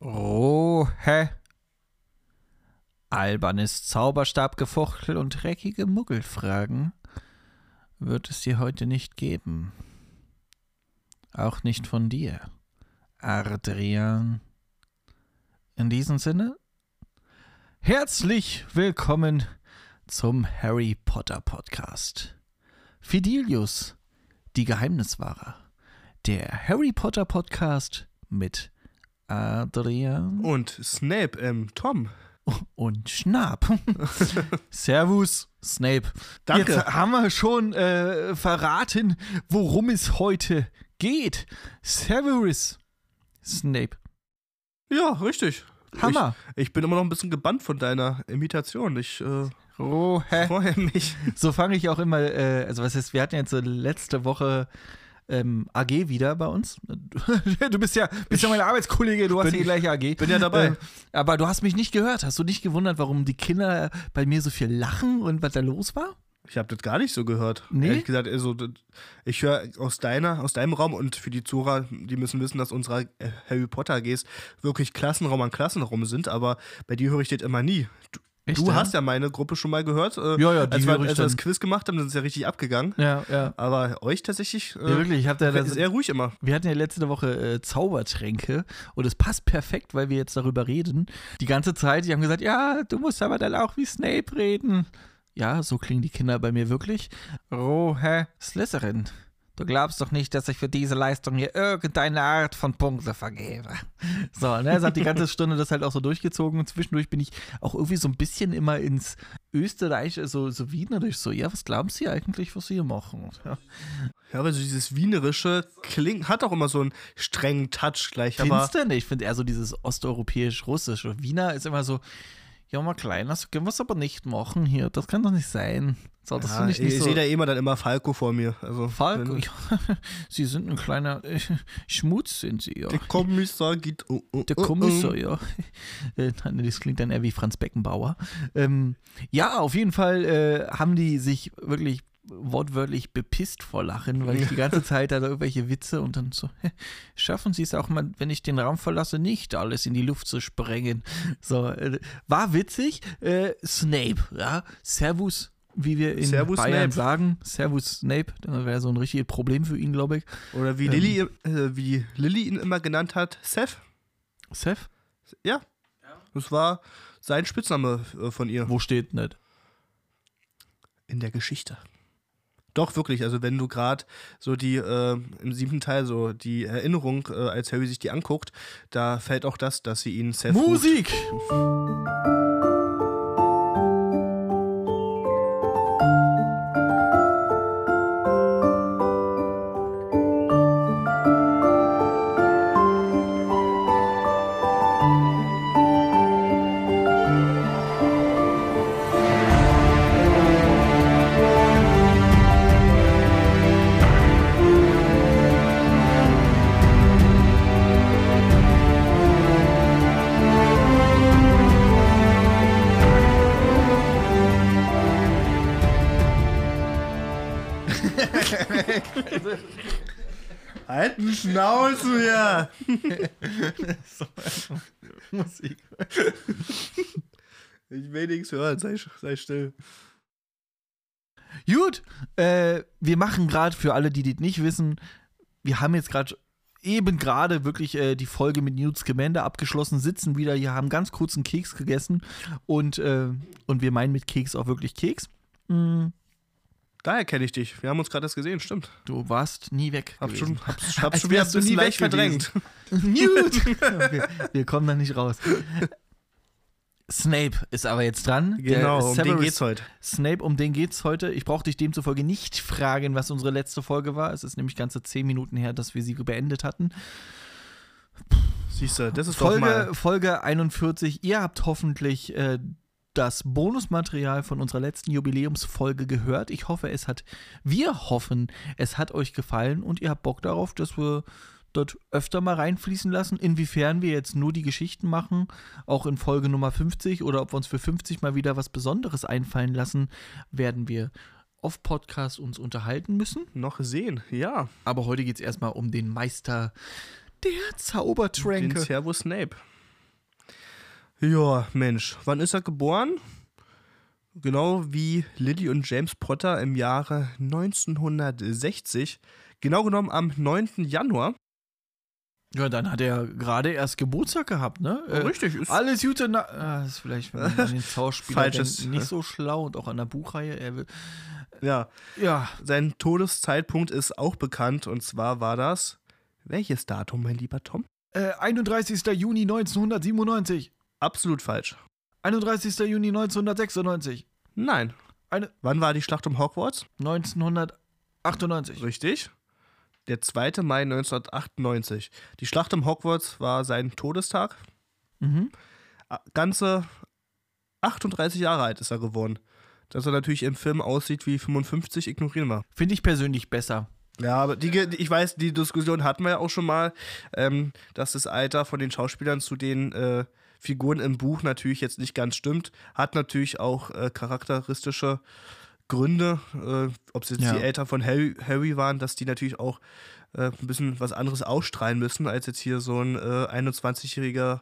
Oh, hä? Albernes Zauberstabgefuchtel und dreckige Muggelfragen wird es dir heute nicht geben. Auch nicht von dir, Adrian. In diesem Sinne, herzlich willkommen zum Harry Potter Podcast. Fidelius, die Geheimniswahrer. Der Harry Potter Podcast mit Adrian Und Snape, ähm, Tom. und Schnapp. Servus, Snape. Danke. Jetzt haben wir schon äh, verraten, worum es heute geht. Severus Snape. Ja, richtig. Hammer. Ich, ich bin immer noch ein bisschen gebannt von deiner Imitation. Ich äh, Oh, freue mich. So fange ich auch immer, äh, also was ist, wir hatten jetzt so letzte Woche ähm, AG wieder bei uns. Du bist ja, bist ja meine Arbeitskollege, du hast bin- die gleiche AG. bin ja dabei. Ähm, aber du hast mich nicht gehört. Hast du nicht gewundert, warum die Kinder bei mir so viel lachen und was da los war? Ich habe das gar nicht so gehört. Nee? Ehrlich gesagt, also, ich höre aus deiner, aus deinem Raum und für die Zuhörer, die müssen wissen, dass unsere äh, Harry Potter AGs wirklich Klassenraum an Klassenraum sind, aber bei dir höre ich das immer nie. Du, Echt, du ja? hast ja meine Gruppe schon mal gehört. Äh, Ja, ja, die als wir, als wir das. Quiz gemacht haben, sind es ja richtig abgegangen. Ja, ja. Aber euch tatsächlich äh, Ja, wirklich, ich habe da das, sehr ruhig immer. Wir hatten ja letzte Woche äh, Zaubertränke und es passt perfekt, weil wir jetzt darüber reden. Die ganze Zeit, die haben gesagt, ja, du musst aber dann auch wie Snape reden. Ja, so klingen die Kinder bei mir wirklich. Rohe Slytherin, du glaubst doch nicht, dass ich für diese Leistung hier irgendeine Art von Punkte vergebe. So, ne, es hat die ganze Stunde das halt auch so durchgezogen und zwischendurch bin ich auch irgendwie so ein bisschen immer ins Österreich, so, so Wienerisch, so, ja, was glauben Sie eigentlich, was Sie hier machen? Ja. Ja, aber so dieses Wienerische klingt, hat auch immer so einen strengen Touch gleich. Findest du nicht? Ich finde eher so dieses osteuropäisch-russische. Wiener ist immer so, ja, mal klein, das können wir es aber nicht machen hier. Das kann doch nicht sein. So, das ja, finde ich nicht ich so. sehe da immer dann immer Falco vor mir. Also, Falco, ja, Sie sind ein kleiner äh, Schmutz, sind Sie, ja. Der Kommissar geht. Oh, oh, Der oh, Kommissar, oh. ja. Äh, nein, das klingt dann eher wie Franz Beckenbauer. Ähm, ja, auf jeden Fall äh, haben die sich wirklich wortwörtlich bepisst vor Lachen, weil ich die ganze Zeit da irgendwelche Witze und dann so, schaffen sie es auch mal, wenn ich den Raum verlasse, nicht alles in die Luft zu sprengen. So, äh, war witzig. Äh, Snape, ja, Servus, wie wir in Servus, Bayern Snape. sagen. Servus Snape, das wäre so ein richtiges Problem für ihn, glaube ich. Oder wie Ähm. Lilly, äh, wie Lilly ihn immer genannt hat, Seth. Seth, Ja. Das war sein Spitzname äh, von ihr wo steht nicht? in der Geschichte. Doch, wirklich. Also, wenn du gerade so die, äh, im siebten Teil, so die Erinnerung, äh, als Harry sich die anguckt, da fällt auch das, dass sie ihn Seth ruft. Musik! Halt die Schnauze, ja! Musik. Ich will nichts hören, sei, sei still. Gut, äh, wir machen gerade für alle, die das nicht wissen, wir haben jetzt gerade eben gerade wirklich äh, die Folge mit Newt Scamander abgeschlossen, sitzen wieder hier, haben ganz kurz einen Keks gegessen und, äh, und wir meinen mit Keks auch wirklich Keks. Mm, Daher kenne ich dich. Wir haben uns gerade das gesehen, stimmt. du warst nie weg. Hab gewesen. schon, hab's Als schon wärst du nie weg verdrängt. Newt! wir, wir kommen da nicht raus. Snape ist aber jetzt dran. Der Genau, um den Severus geht's heute. Snape, um den geht's heute. Ich brauche dich demzufolge nicht fragen, was unsere letzte Folge war. Es ist nämlich ganze zehn Minuten her, dass wir sie beendet hatten. Siehst du, das ist doch Folge, mal. Folge 41. Ihr habt hoffentlich äh, das Bonusmaterial von unserer letzten Jubiläumsfolge gehört. Ich hoffe, es hat, wir hoffen, es hat euch gefallen und ihr habt Bock darauf, dass wir dort öfter mal reinfließen lassen. Inwiefern wir jetzt nur die Geschichten machen, auch in Folge Nummer 50 oder ob wir uns für 50 mal wieder was Besonderes einfallen lassen, werden wir auf Podcast uns unterhalten müssen. Noch sehen, ja. Aber heute geht es erstmal um den Meister der Den Zaubertränke. Servus Snape. Ja, Mensch, wann ist er geboren? Genau wie Lily und James Potter im Jahre 1960. Genau genommen am 9. Januar. Ja, dann hat er gerade erst Geburtstag gehabt, ne? Äh, Richtig, ist Alles Gute. Na ah, das ist vielleicht an den Schauspieler Falsches, nicht so schlau und auch an der Buchreihe. Er will, ja. ja, Sein Todeszeitpunkt ist auch bekannt und zwar war das. Welches Datum, mein lieber Tom? äh, 31. Juni 1997. Absolut falsch. 31. Juni 1996. Nein. Eine, Wann war die Schlacht um Hogwarts? 1998. Richtig. Der 2. Mai 1998. Die Schlacht um Hogwarts war sein Todestag. Mhm. Ganze 38 Jahre alt ist er geworden. Dass er natürlich im Film aussieht wie 55, ignorieren wir. Finde ich persönlich besser. Ja, aber die, ich weiß, die Diskussion hatten wir ja auch schon mal, ähm, dass das Alter von den Schauspielern zu den äh, Figuren im Buch natürlich jetzt nicht ganz stimmt. Hat natürlich auch äh, charakteristische Gründe, äh, ob es jetzt Ja. die Eltern von Harry, Harry waren, dass die natürlich auch äh, ein bisschen was anderes ausstrahlen müssen, als jetzt hier so ein äh, 21-jähriger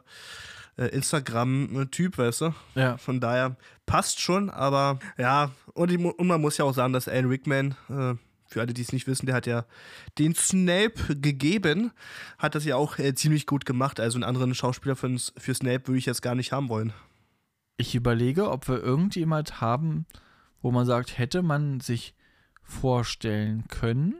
äh, Instagram-Typ, weißt du? Ja. Von daher passt schon, aber ja, und, mu- und man muss ja auch sagen, dass Alan Rickman, äh, für alle, die es nicht wissen, der hat ja den Snape gegeben, hat das ja auch äh, ziemlich gut gemacht. Also einen anderen Schauspieler für, für Snape würde ich jetzt gar nicht haben wollen. Ich überlege, ob wir irgendjemand haben, wo man sagt, hätte man sich vorstellen können.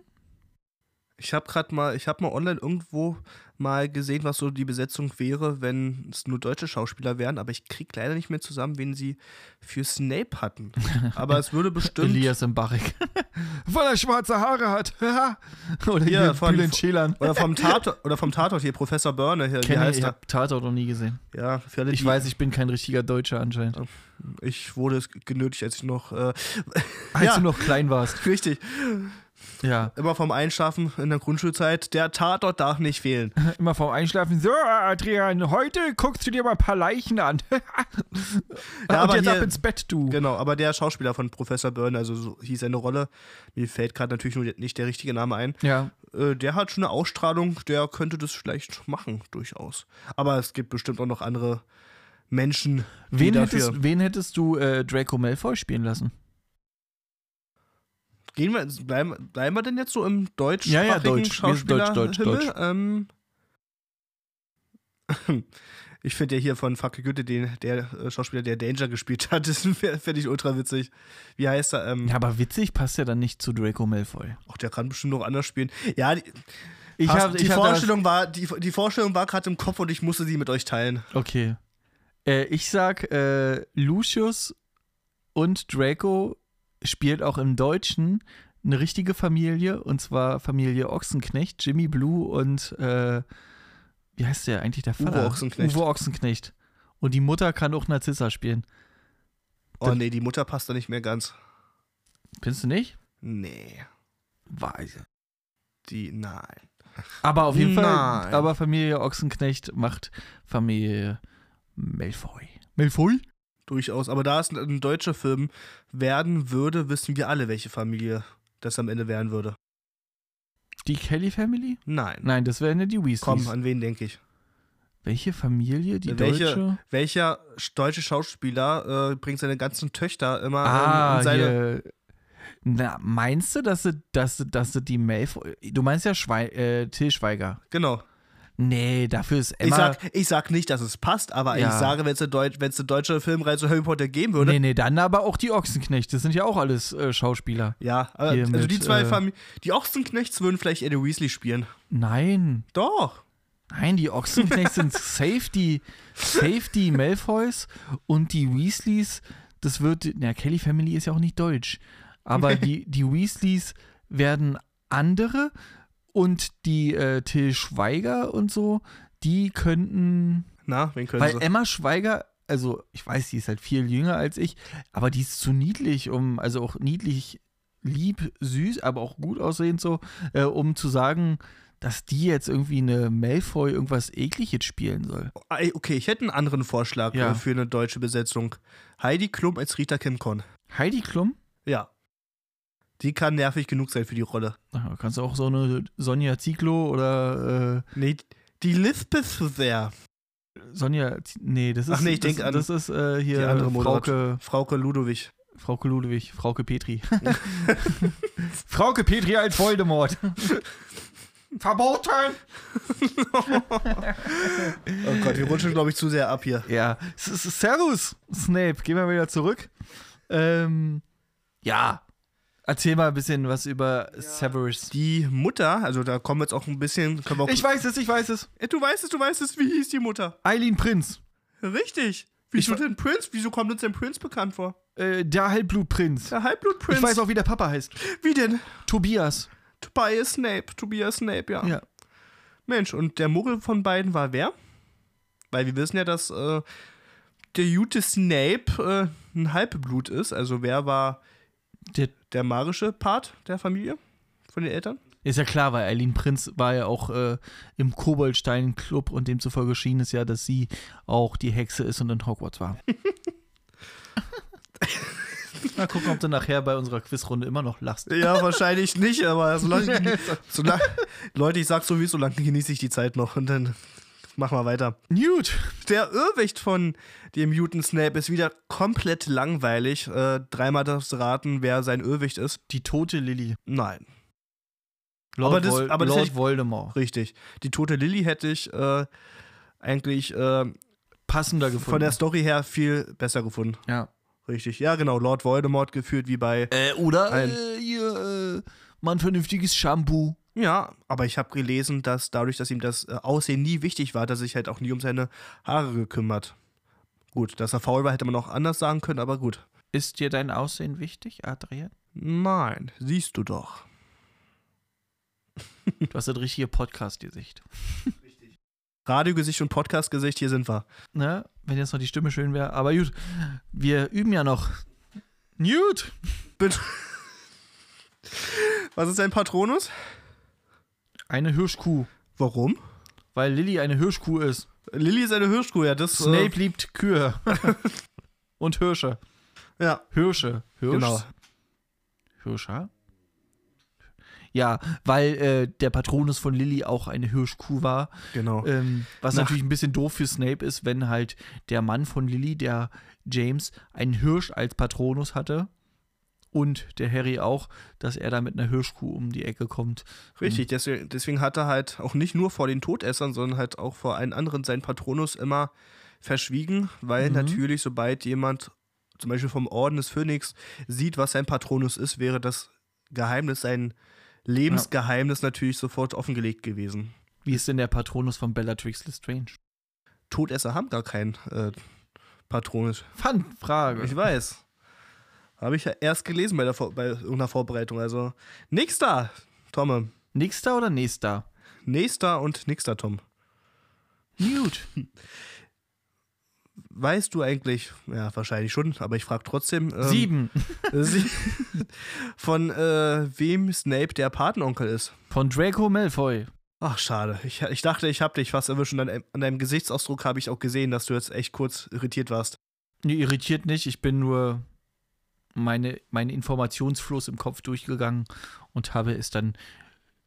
Ich habe gerade mal, ich habe mal online irgendwo mal gesehen, was so die Besetzung wäre, wenn es nur deutsche Schauspieler wären, aber ich krieg leider nicht mehr zusammen, wen sie für Snape hatten. Aber es würde bestimmt Elias Mbarek. Weil er schwarze Haare hat. Oder Ja, hier von- Bülent Ceylan. oder vom Tatort oder vom Tatort hier Professor Börne hier, wie Kenn ich, heißt ich habe Tatort noch nie gesehen. Ja, für alle, Ich weiß, ich bin kein richtiger Deutscher anscheinend. ich wurde genötigt, als ich noch äh, Als Ja. du noch klein warst. richtig Ja. immer vom Einschlafen in der Grundschulzeit. Der Tatort darf nicht fehlen. Immer vorm Einschlafen. So, Adrian, heute guckst du dir mal ein paar Leichen an. Ja, Und aber jetzt hier- ab ins Bett, du. Genau, aber der Schauspieler von Professor Byrne, also so hieß seine Rolle, mir fällt gerade natürlich nur nicht der richtige Name ein. Ja. Äh, der hat schon eine Ausstrahlung, der könnte das vielleicht machen, durchaus. Aber es gibt bestimmt auch noch andere Menschen, die Wen hättest, wen hättest du äh, Draco Malfoy spielen lassen? Gehen wir, bleiben, bleiben wir denn jetzt so im deutschsprachigen Ja, ja, Deutsch. Sind Deutsch, Deutsch? Deutsch. Ähm, ich finde ja hier von Facke Goethe den der äh, Schauspieler, der Danger gespielt hat, das finde ich ultra witzig. Wie heißt er? Ähm, Ja, aber witzig passt ja dann nicht zu Draco Malfoy. Ach, der kann bestimmt noch anders spielen. Ja, die, Ich habe die, ich hab Vorstellung war, die, die Vorstellung war gerade im Kopf und ich musste sie mit euch teilen. Okay. Äh, ich sag, äh, Lucius und Draco spielt auch im Deutschen eine richtige Familie, und zwar Familie Ochsenknecht, Jimmy Blue und äh, wie heißt der eigentlich der Uwe Vater? Ochsenknecht. Uwe Ochsenknecht. Und die Mutter kann auch Narzissa spielen. Oh nee, die Mutter passt da nicht mehr ganz. Findest du nicht? Nee, Weise. die, nein. Aber auf jeden Fall, Nein. aber Familie Ochsenknecht macht Familie Malfoy. Malfoy? Durchaus. Aber da es ein, deutscher Film werden würde, wissen wir alle, welche Familie das am Ende werden würde. Die Kelly Family? Nein. Nein, das wären ja die Weasleys. Komm, an wen denke ich? Welche Familie? Die Welche- deutsche? Welcher sch- deutsche Schauspieler äh, bringt seine ganzen Töchter immer Ah, ähm, in seine. hier. Na, meinst du, dass sie, dass, sie- dass sie die Malfoy... Du meinst ja Schwei äh, Till Schweiger. Genau. Nee, dafür ist Ich Emma... sag, ich sag nicht, dass es passt, aber Ja. ich sage, wenn es eine, Deut eine deutsche Filmreihe zu Harry Potter geben würde. nee, nee, dann aber auch die Ochsenknechte. Das sind ja auch alles äh, Schauspieler. Ja, aber Hier also mit, die zwei äh, Familien. Die Ochsenknechts würden vielleicht Eddie Weasley spielen. Nein. Doch. Nein, die Ochsenknechts sind safe die, safe die Malfoys und die Weasleys, das wird, na, Kelly Family ist ja auch nicht deutsch, aber die, die Weasleys werden andere und die äh, Till Schweiger und so, die könnten, Na, wen können weil sie? Emma Schweiger, also ich weiß, die ist halt viel jünger als ich, aber die ist zu niedlich, um, also auch niedlich, lieb, süß, aber auch gut aussehend so, äh, um zu sagen, dass die jetzt irgendwie eine Malfoy irgendwas ekliges spielen soll. Okay, ich hätte einen anderen Vorschlag Ja. äh, für eine deutsche Besetzung. Heidi Klum als Rita Kimcon. Heidi Klum? Ja. Die kann nervig genug sein für die Rolle. Na, kannst du auch so eine Sonja Zieglo oder äh, Nee, die Lisbeth sehr. Sonja, nee, das ist, Ach nee, ich das, denk an das ist äh, hier die andere Frauke, Frauke Ludowig. Frauke Ludwig, Frauke Petri. Frauke Petri als Voldemort. Verboten! Oh Gott, wir rutschen, glaube ich, zu sehr ab hier. Ja, Servus, Snape. Gehen wir wieder zurück. Ähm, ja, erzähl mal ein bisschen was über Severus. Die Mutter, also da kommen wir jetzt auch ein bisschen. Auch, Ich weiß es, ich weiß es. Äh, du weißt es, du weißt es, wie hieß die Mutter? Eileen Prinz, Richtig. Wieso Ich- denn Prince? Wieso kommt uns denn Prince bekannt vor? äh, der Halbblutprinz. Der Halbblutprinz. Ich weiß auch, wie der Papa heißt. Wie denn? Tobias. Tobias Snape. Tobias Snape, ja. Ja. Mensch, und der Muggel von beiden war wer? Weil wir wissen ja, dass äh, der gute Snape äh, ein Halbblut ist. Also wer war Der, der magische Part der Familie? Von den Eltern? ist ja klar, weil Eileen Prinz war ja auch äh, im Koboldstein-Club und demzufolge schien es ja, dass sie auch die Hexe ist und in Hogwarts war. Mal gucken, ob du nachher bei unserer Quizrunde immer noch lachst. Ja, wahrscheinlich nicht, aber solange, solange Leute, ich sag so wie solange genieße ich die Zeit noch und dann machen wir weiter. Newt. Der Irrwicht von dem Mutant Snape ist wieder komplett langweilig. Äh, dreimal das raten, wer sein Irrwicht ist. Die tote Lilly. Nein, Lord, Aber das- Vol aber das Lord ich- Voldemort. richtig. Die tote Lilly hätte ich äh, eigentlich äh, Passender gefunden. von der Story her viel besser gefunden. ja. Richtig. Ja, genau. Lord Voldemort geführt wie bei. Äh, oder Ein- äh, hier, äh, mal ein vernünftiges Shampoo. Ja, aber ich habe gelesen, dass dadurch, dass ihm das äh, Aussehen nie wichtig war, dass er sich halt auch nie um seine Haare gekümmert. Gut, dass er faul war, hätte man auch anders sagen können, aber gut. Ist dir dein Aussehen wichtig, Adrian? Nein, siehst du doch. Du hast das richtige Podcast-Gesicht. Radiogesicht und Podcastgesicht, hier sind wir. Ne? Wenn jetzt noch die Stimme schön wäre. Aber gut, wir üben ja noch. Newt! Bitte. Was ist dein Patronus? Eine Hirschkuh. Warum? Weil Lilly eine Hirschkuh ist. Lilly ist eine Hirschkuh, ja, das. Snape liebt Kühe. Und Hirsche. Äh, ja, Hirsche. Hirsch? genau. Hirscher? Ja, weil äh, der Patronus von Lilly auch eine Hirschkuh war. Genau. Ähm, was Nach- natürlich ein bisschen doof für Snape ist, wenn halt der Mann von Lilly, der James, einen Hirsch als Patronus hatte. Und der Harry auch, dass er da mit einer Hirschkuh um die Ecke kommt. Richtig, deswegen, deswegen hat er halt auch nicht nur vor den Todessern, sondern halt auch vor allen anderen seinen Patronus immer verschwiegen, weil Mhm. natürlich, sobald jemand zum Beispiel vom Orden des Phönix sieht, was sein Patronus ist, wäre das Geheimnis, sein Lebensgeheimnis natürlich sofort offengelegt gewesen. Wie ist denn der Patronus von Bellatrix Lestrange? Todesser haben gar keinen äh, Patronus. Fun-Frage. Ich weiß. Habe ich ja erst gelesen bei, der Vor bei irgendeiner Vorbereitung. Also, nächster, Tomme. Nächster oder nächster? Nächster und nächster, Tom. Newt. Weißt du eigentlich, ja, wahrscheinlich schon, aber ich frage trotzdem. ähm, Sieben. Sie, von äh, wem Snape der Patenonkel ist. Von Draco Malfoy. Ach, schade. Ich, ich dachte, ich habe dich fast erwischt und an, an deinem Gesichtsausdruck habe ich auch gesehen, dass du jetzt echt kurz irritiert warst. Nee, irritiert nicht. Ich bin nur meine, meinen Informationsfluss im Kopf durchgegangen und habe es dann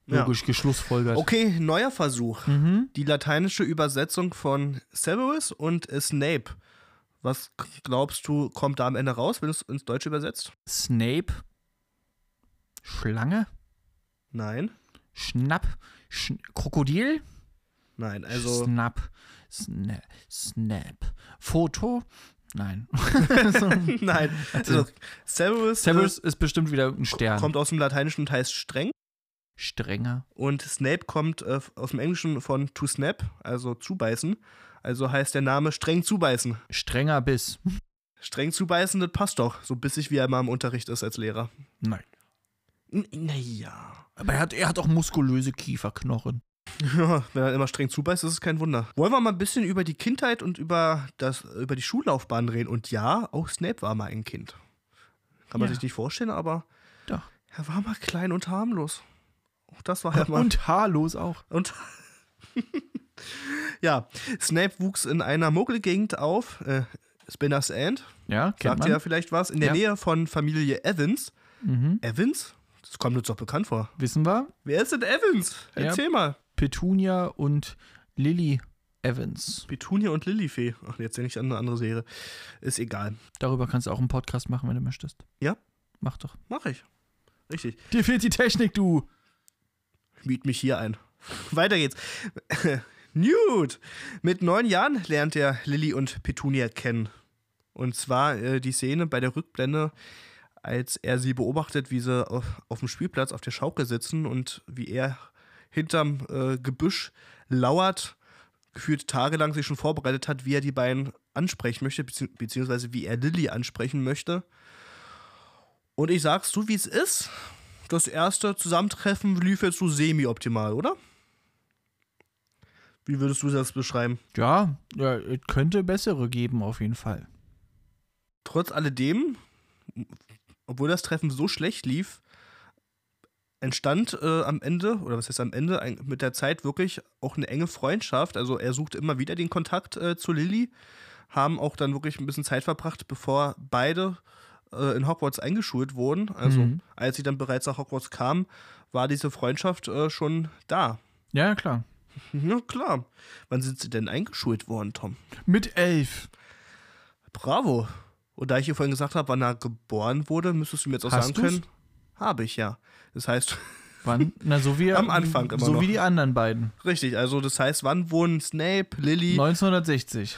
Ja. logisch geschlussfolgert. Okay, neuer Versuch. Mhm. Die lateinische Übersetzung von Severus und Snape. Was glaubst du, kommt da am Ende raus, wenn du es ins Deutsche übersetzt? Snape. Schlange. Nein. Schnapp. Sch Krokodil. Nein, also. Snap. Snap. Snap. Foto. Nein. Nein. Also, Severus, Severus ist bestimmt wieder ein Stern. kommt aus dem Lateinischen und heißt streng. Strenger. Und Snape kommt äh, aus dem Englischen von to snap, also zubeißen. Also heißt der Name streng zubeißen. Strenger Biss. Streng zubeißen, das passt doch. So bissig wie er mal im Unterricht ist als Lehrer. Nein. Naja. Aber er hat, er hat auch muskulöse Kieferknochen. Ja, wenn er immer streng zubeißt, ist es kein Wunder. Wollen wir mal ein bisschen über die Kindheit und über, das, über die Schullaufbahn reden? Und ja, auch Snape war mal ein Kind. Kann man Ja. sich nicht vorstellen, aber Doch. er war mal klein und harmlos. Auch das war ja mal. Und haarlos auch. Und ja, Snape wuchs in einer Muggelgegend auf, äh, Spinners End, Ja, kennt sagt man. ja vielleicht was, in der Ja. Nähe von Familie Evans. Mhm. Evans? Das kommt uns doch bekannt vor. Wissen wir? Wer ist denn Evans? Ja. Erzähl mal. Petunia und Lilly Evans. Petunia und Lilifee. Ach, jetzt denke ich an eine andere Serie. Ist egal. Darüber kannst du auch einen Podcast machen, wenn du möchtest. Ja? Mach doch. Mach ich. Richtig. Dir fehlt die Technik, du. Miet mich hier ein. Weiter geht's. Newt! Mit neun Jahren lernt er Lilly und Petunia kennen. Und zwar äh, die Szene bei der Rückblende, als er sie beobachtet, wie sie auf, auf dem Spielplatz auf der Schaukel sitzen und wie er hinterm äh, Gebüsch lauert, gefühlt tagelang sich schon vorbereitet hat, wie er die beiden ansprechen möchte, bezieh beziehungsweise wie er Lilly ansprechen möchte. Und ich sag's so, wie es ist. Das erste Zusammentreffen lief jetzt so semi-optimal, oder? Wie würdest du das beschreiben? Ja, ja, es könnte bessere geben, auf jeden Fall. Trotz alledem, obwohl das Treffen so schlecht lief, entstand äh, am Ende, oder was heißt am Ende, ein, mit der Zeit wirklich auch eine enge Freundschaft. Also er suchte immer wieder den Kontakt äh, zu Lilly, haben auch dann wirklich ein bisschen Zeit verbracht, bevor beide äh, in Hogwarts eingeschult wurden. Also Mhm. als sie dann bereits nach Hogwarts kamen, war diese Freundschaft äh, schon da. Ja, klar. Ja, klar. Wann sind sie denn eingeschult worden, Tom? Mit elf. Bravo. Und da ich hier vorhin gesagt habe, wann er geboren wurde, müsstest du mir jetzt auch Hast sagen du's? können. Habe ich ja. Das heißt, Wann? Na, so wie Am Anfang immer So noch. wie die anderen beiden. richtig, also das heißt, wann wurden Snape, Lily, 1960.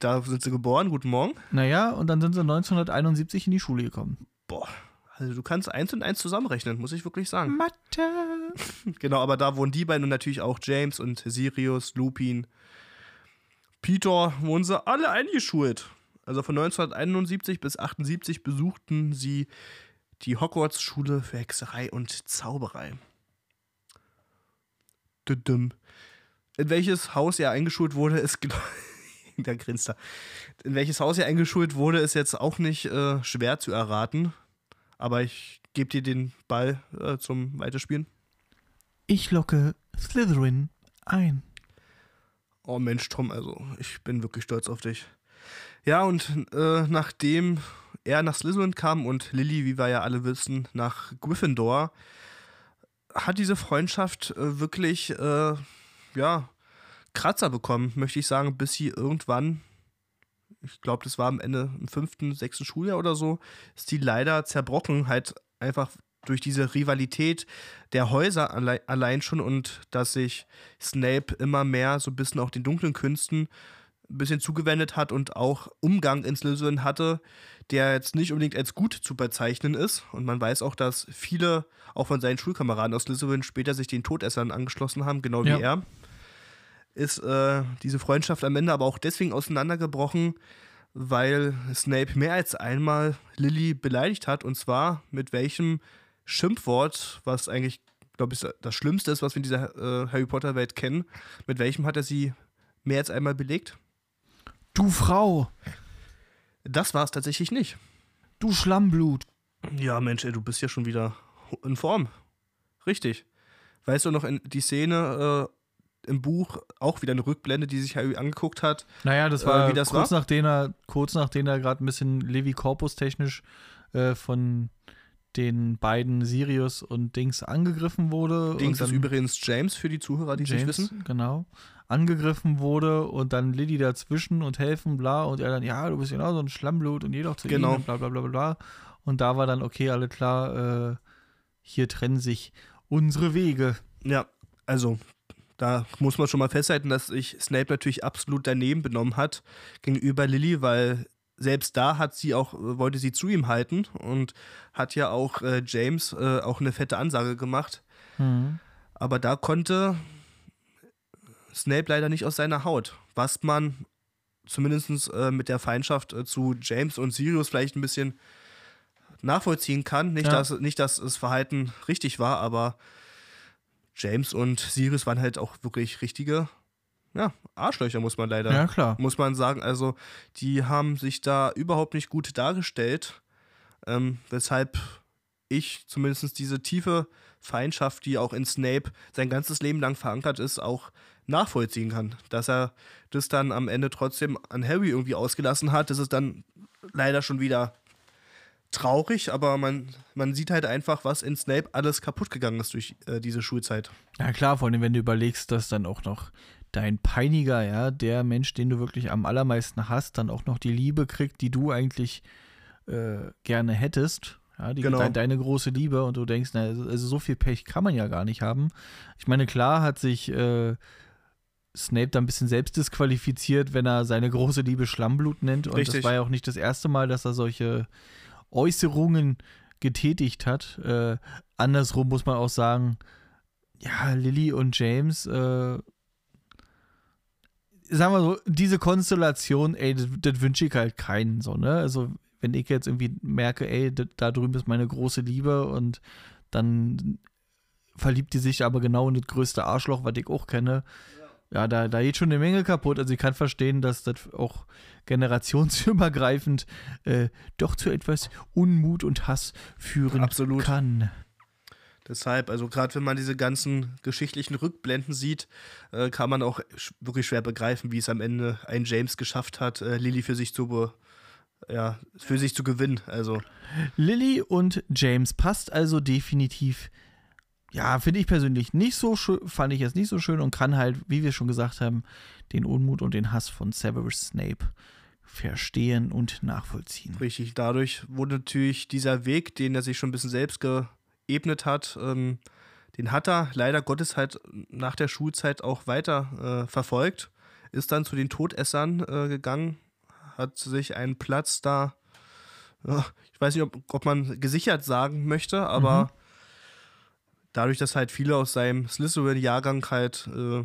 da sind sie geboren, guten Morgen. Naja, und dann sind sie 1971 in die Schule gekommen. Boah, also du kannst eins und eins zusammenrechnen, muss ich wirklich sagen. Mathe. Genau, aber da wurden die beiden und natürlich auch James und Sirius, Lupin, Peter, wurden sie alle eingeschult. Also von 1971 bis 78 besuchten sie die Hogwarts-Schule für Hexerei und Zauberei. Düdüm. In welches Haus er eingeschult wurde, ist genau. Der grinst da. In welches Haus er eingeschult wurde, ist jetzt auch nicht äh, schwer zu erraten. Aber ich gebe dir den Ball äh, zum Weiterspielen. Ich locke Slytherin ein. Oh Mensch, Tom, also ich bin wirklich stolz auf dich. Ja, und äh, nachdem er nach Slytherin kam und Lily, wie wir ja alle wissen, nach Gryffindor, hat diese Freundschaft äh, wirklich, äh, ja, Kratzer bekommen, möchte ich sagen, bis sie irgendwann, ich glaube, das war am Ende im fünften, sechsten Schuljahr oder so, ist die leider zerbrochen, halt einfach durch diese Rivalität der Häuser alle allein schon und dass sich Snape immer mehr so ein bisschen auch den dunklen Künsten ein bisschen zugewendet hat und auch Umgang in Slytherin hatte, der jetzt nicht unbedingt als gut zu bezeichnen ist. Und man weiß auch, dass viele auch von seinen Schulkameraden aus Slytherin später sich den Todessern angeschlossen haben, genau wie Ja. er. Ist äh, diese Freundschaft am Ende aber auch deswegen auseinandergebrochen, weil Snape mehr als einmal Lily beleidigt hat und zwar mit welchem Schimpfwort, was eigentlich, glaube ich, das Schlimmste ist, was wir in dieser äh, Harry Potter Welt kennen, mit welchem hat er sie mehr als einmal belegt? Du Frau. Das war es tatsächlich nicht. Du Schlammblut. Ja, Mensch, ey, du bist ja schon wieder in Form. Richtig. Weißt du noch in die Szene äh, im Buch, auch wieder eine Rückblende, die sich Harry angeguckt hat? Naja, das Äh, war wie das kurz, war? Nachdem er, kurz nachdem er gerade ein bisschen Levi Corpus technisch äh, von den beiden Sirius und Dings angegriffen wurde. Dings und ist übrigens James für die Zuhörer, die es nicht James, wissen. genau, angegriffen wurde und dann Lilly dazwischen und helfen, bla, und er dann, ja, du bist genau so ein Schlammblut und jeder zu Genau. ihm, bla bla bla bla bla. Und da war dann, okay, alle klar, äh, hier trennen sich unsere Wege. Ja, also da muss man schon mal festhalten, dass sich Snape natürlich absolut daneben benommen hat gegenüber Lily, weil selbst da hat sie auch, äh, wollte sie zu ihm halten und hat ja auch äh, James äh, auch eine fette Ansage gemacht. Mhm. Aber da konnte Snape leider nicht aus seiner Haut, was man zumindest äh, mit der Feindschaft äh, zu James und Sirius vielleicht ein bisschen nachvollziehen kann. Nicht, Ja. dass, nicht, dass das Verhalten richtig war, aber James und Sirius waren halt auch wirklich richtige ja, Arschlöcher, muss man leider Ja, klar. muss man sagen. Also, die haben sich da überhaupt nicht gut dargestellt, ähm, weshalb ich zumindest diese tiefe Feindschaft, die auch in Snape sein ganzes Leben lang verankert ist, auch nachvollziehen kann. Dass er das dann am Ende trotzdem an Harry irgendwie ausgelassen hat, das ist dann leider schon wieder traurig, aber man, man sieht halt einfach, was in Snape alles kaputt gegangen ist durch äh, diese Schulzeit. Ja, klar, vor allem, wenn du überlegst, dass dann auch noch dein Peiniger, ja, der Mensch, den du wirklich am allermeisten hast, dann auch noch die Liebe kriegt, die du eigentlich äh, gerne hättest. Ja, die, Genau. de, deine große Liebe und du denkst, na, also also so viel Pech kann man ja gar nicht haben. Ich meine, klar hat sich äh, Snape da ein bisschen selbst disqualifiziert, wenn er seine große Liebe Schlammblut nennt. Und Richtig. das war ja auch nicht das erste Mal, dass er solche Äußerungen getätigt hat. Äh, andersrum muss man auch sagen, ja, Lily und James, äh, sagen wir so, diese Konstellation, ey, das, wünsche ich halt keinen so, ne? Also, wenn ich jetzt irgendwie merke, ey, da, da drüben ist meine große Liebe und dann verliebt die sich aber genau in das größte Arschloch, was ich auch kenne. Ja, da, da geht schon eine Menge kaputt. Also ich kann verstehen, dass das auch generationsübergreifend äh, doch zu etwas Unmut und Hass führen Absolut. kann. Deshalb, also gerade wenn man diese ganzen geschichtlichen Rückblenden sieht, äh, kann man auch sch wirklich schwer begreifen, wie es am Ende ein James geschafft hat, äh, Lily für sich zu be ja, für sich zu gewinnen. Also Lily und James passt also definitiv. Ja, finde ich persönlich nicht so schön, fand ich jetzt nicht so schön und kann halt, wie wir schon gesagt haben, den Unmut und den Hass von Severus Snape verstehen und nachvollziehen. richtig, dadurch wurde natürlich dieser Weg, den er sich schon ein bisschen selbst geebnet hat, ähm, den hat er leider Gottes halt nach der Schulzeit auch weiter äh, verfolgt, ist dann zu den Todessern äh, gegangen, hat sich einen Platz da, ja, ich weiß nicht, ob, ob man gesichert sagen möchte, aber Mhm. Dadurch, dass halt viele aus seinem Slytherin-Jahrgang halt äh,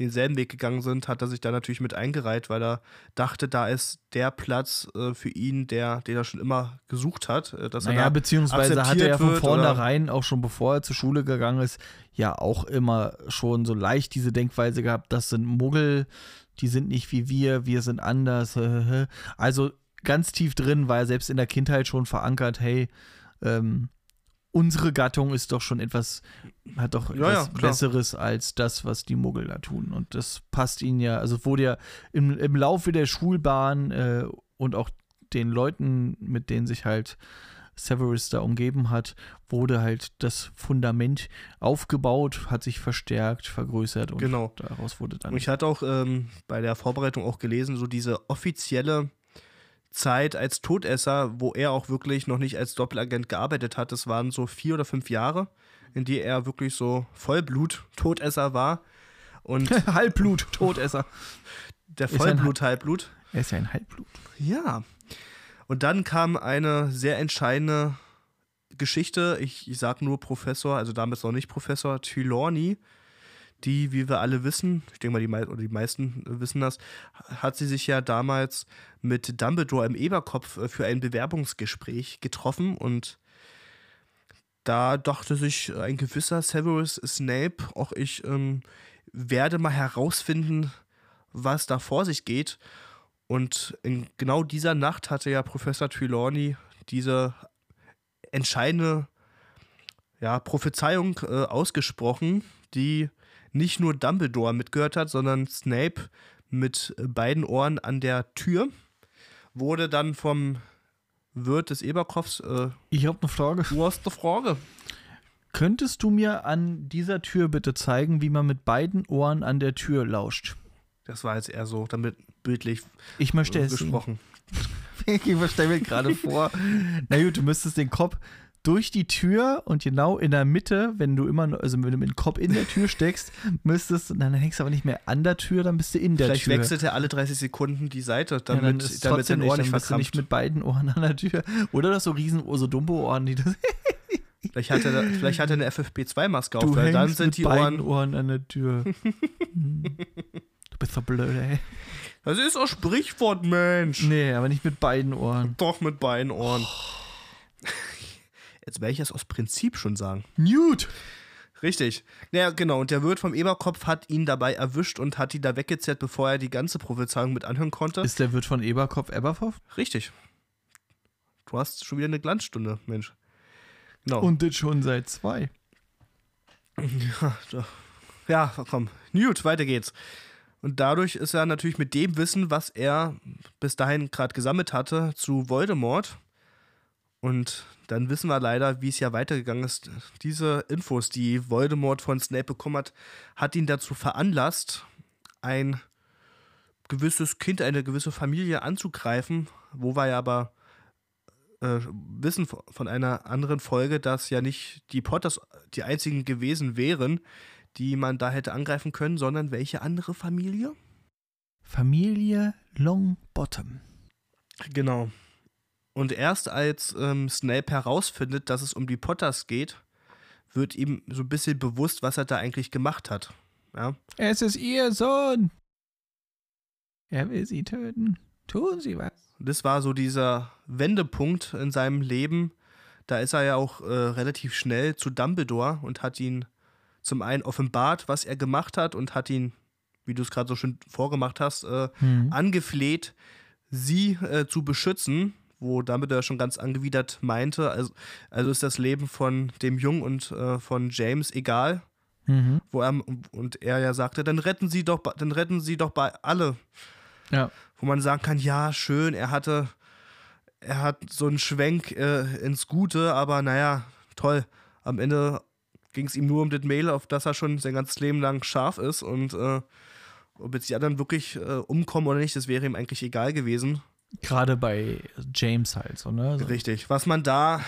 denselben Weg gegangen sind, hat er sich da natürlich mit eingereiht, weil er dachte, da ist der Platz äh, für ihn, der, den er schon immer gesucht hat. Äh, dass Naja, er da beziehungsweise hat er ja von vornherein, auch schon bevor er zur Schule gegangen ist, ja auch immer schon so leicht diese Denkweise gehabt, das sind Muggel, die sind nicht wie wir, wir sind anders. Also ganz tief drin war er selbst in der Kindheit schon verankert, hey, ähm, unsere Gattung ist doch schon etwas, hat doch Ja, etwas ja. Besseres als das, was die Muggel da tun. Und das passt ihnen ja, also wurde ja im, im Laufe der Schulbahn äh, und auch den Leuten, mit denen sich halt Severus da umgeben hat, wurde halt das Fundament aufgebaut, hat sich verstärkt, vergrößert und Genau. daraus wurde dann. Und ich hatte auch ähm, bei der Vorbereitung auch gelesen, so diese offizielle Zeit als Todesser, wo er auch wirklich noch nicht als Doppelagent gearbeitet hat, das waren so vier oder fünf Jahre, in die er wirklich so Vollblut-Todesser war. Und Halbblut, Todesser. der Vollblut-Halbblut. Er ist ja ein Halbblut. Ja. Und dann kam eine sehr entscheidende Geschichte. Ich, ich sage nur Professor, also damals noch nicht Professor Trelawney, die, wie wir alle wissen, ich denke mal, die, oder die meisten wissen das, hat sie sich ja damals mit Dumbledore im Eberkopf äh, für ein Bewerbungsgespräch getroffen und da dachte sich ein gewisser Severus Snape, auch ich ähm, werde mal herausfinden, was da vor sich geht. Und in genau dieser Nacht hatte ja Professor Trelawney diese entscheidende ja, Prophezeiung äh, ausgesprochen, die nicht nur Dumbledore mitgehört hat, sondern Snape mit beiden Ohren an der Tür wurde dann vom Wirt des Eberkopfs, äh, Ich habe eine Frage. du hast eine Frage. Könntest du mir an dieser Tür bitte zeigen, wie man mit beiden Ohren an der Tür lauscht? Das war jetzt eher so, damit bildlich Ich möchte äh, es gesprochen. Ich stelle mir gerade vor, na gut, du müsstest den Kopf durch die Tür und genau in der Mitte, wenn du immer, also wenn du mit dem Kopf in der Tür steckst, müsstest, nein, dann hängst du aber nicht mehr an der Tür, dann bist du in der Vielleicht Tür. wechselt er alle 30 Sekunden die Seite, ja, damit, dann ist damit trotzdem sein Ohr nicht, nicht du nicht mit beiden Ohren an der Tür. Oder du hast so riesen, so Dumbo-Ohren, die das, Vielleicht hat er, vielleicht hat er eine FFP2-Maske auf, du weil dann sind mit die beiden Ohren. Ohren an der Tür. Hm. du bist so blöd, ey. Das ist ein Sprichwort, Mensch. Nee, aber nicht mit beiden Ohren. Doch mit beiden Ohren. Jetzt werde ich das aus Prinzip schon sagen. Newt! Richtig. Ja, genau. Und der Wirt vom Eberkopf hat ihn dabei erwischt und hat ihn da weggezerrt, bevor er die ganze Prophezeiung mit anhören konnte. Ist der Wirt von Eberkopf Eberhoff? Richtig. Du hast schon wieder eine Glanzstunde, Mensch. Genau. Und das schon seit zwei. Ja, komm. Newt, weiter geht's. Und dadurch ist er natürlich mit dem Wissen, was er bis dahin gerade gesammelt hatte, zu Voldemort. Und dann wissen wir leider, wie es ja weitergegangen ist. Diese Infos, die Voldemort von Snape bekommen hat, hat ihn dazu veranlasst, ein gewisses Kind, eine gewisse Familie anzugreifen, wo wir ja aber äh, wissen von einer anderen Folge, dass ja nicht die Potters die einzigen gewesen wären, die man da hätte angreifen können, sondern welche andere Familie? Familie Longbottom. Genau. Und erst als ähm, Snape herausfindet, dass es um die Potters geht, wird ihm so ein bisschen bewusst, was er da eigentlich gemacht hat. Ja? Es ist ihr Sohn. Er will sie töten. Tun Sie was. Das war so dieser Wendepunkt in seinem Leben. Da ist er ja auch äh, relativ schnell zu Dumbledore und hat ihn zum einen offenbart, was er gemacht hat und hat ihn, wie du es gerade so schön vorgemacht hast, äh, mhm. angefleht, sie äh, zu beschützen, wo Dumbledore schon ganz angewidert meinte, also, also ist das Leben von dem Jungen und äh, von James egal. Mhm. Wo er, und er ja sagte, dann retten sie doch, dann retten sie doch bei alle. Ja. Wo man sagen kann, ja, schön, er hatte, er hat so einen Schwenk äh, ins Gute, aber naja, toll. Am Ende ging es ihm nur um das Mail, auf das er schon sein ganzes Leben lang scharf ist und äh, ob jetzt die anderen wirklich äh, umkommen oder nicht, das wäre ihm eigentlich egal gewesen. Gerade bei James halt so, ne? So. Richtig. Was man da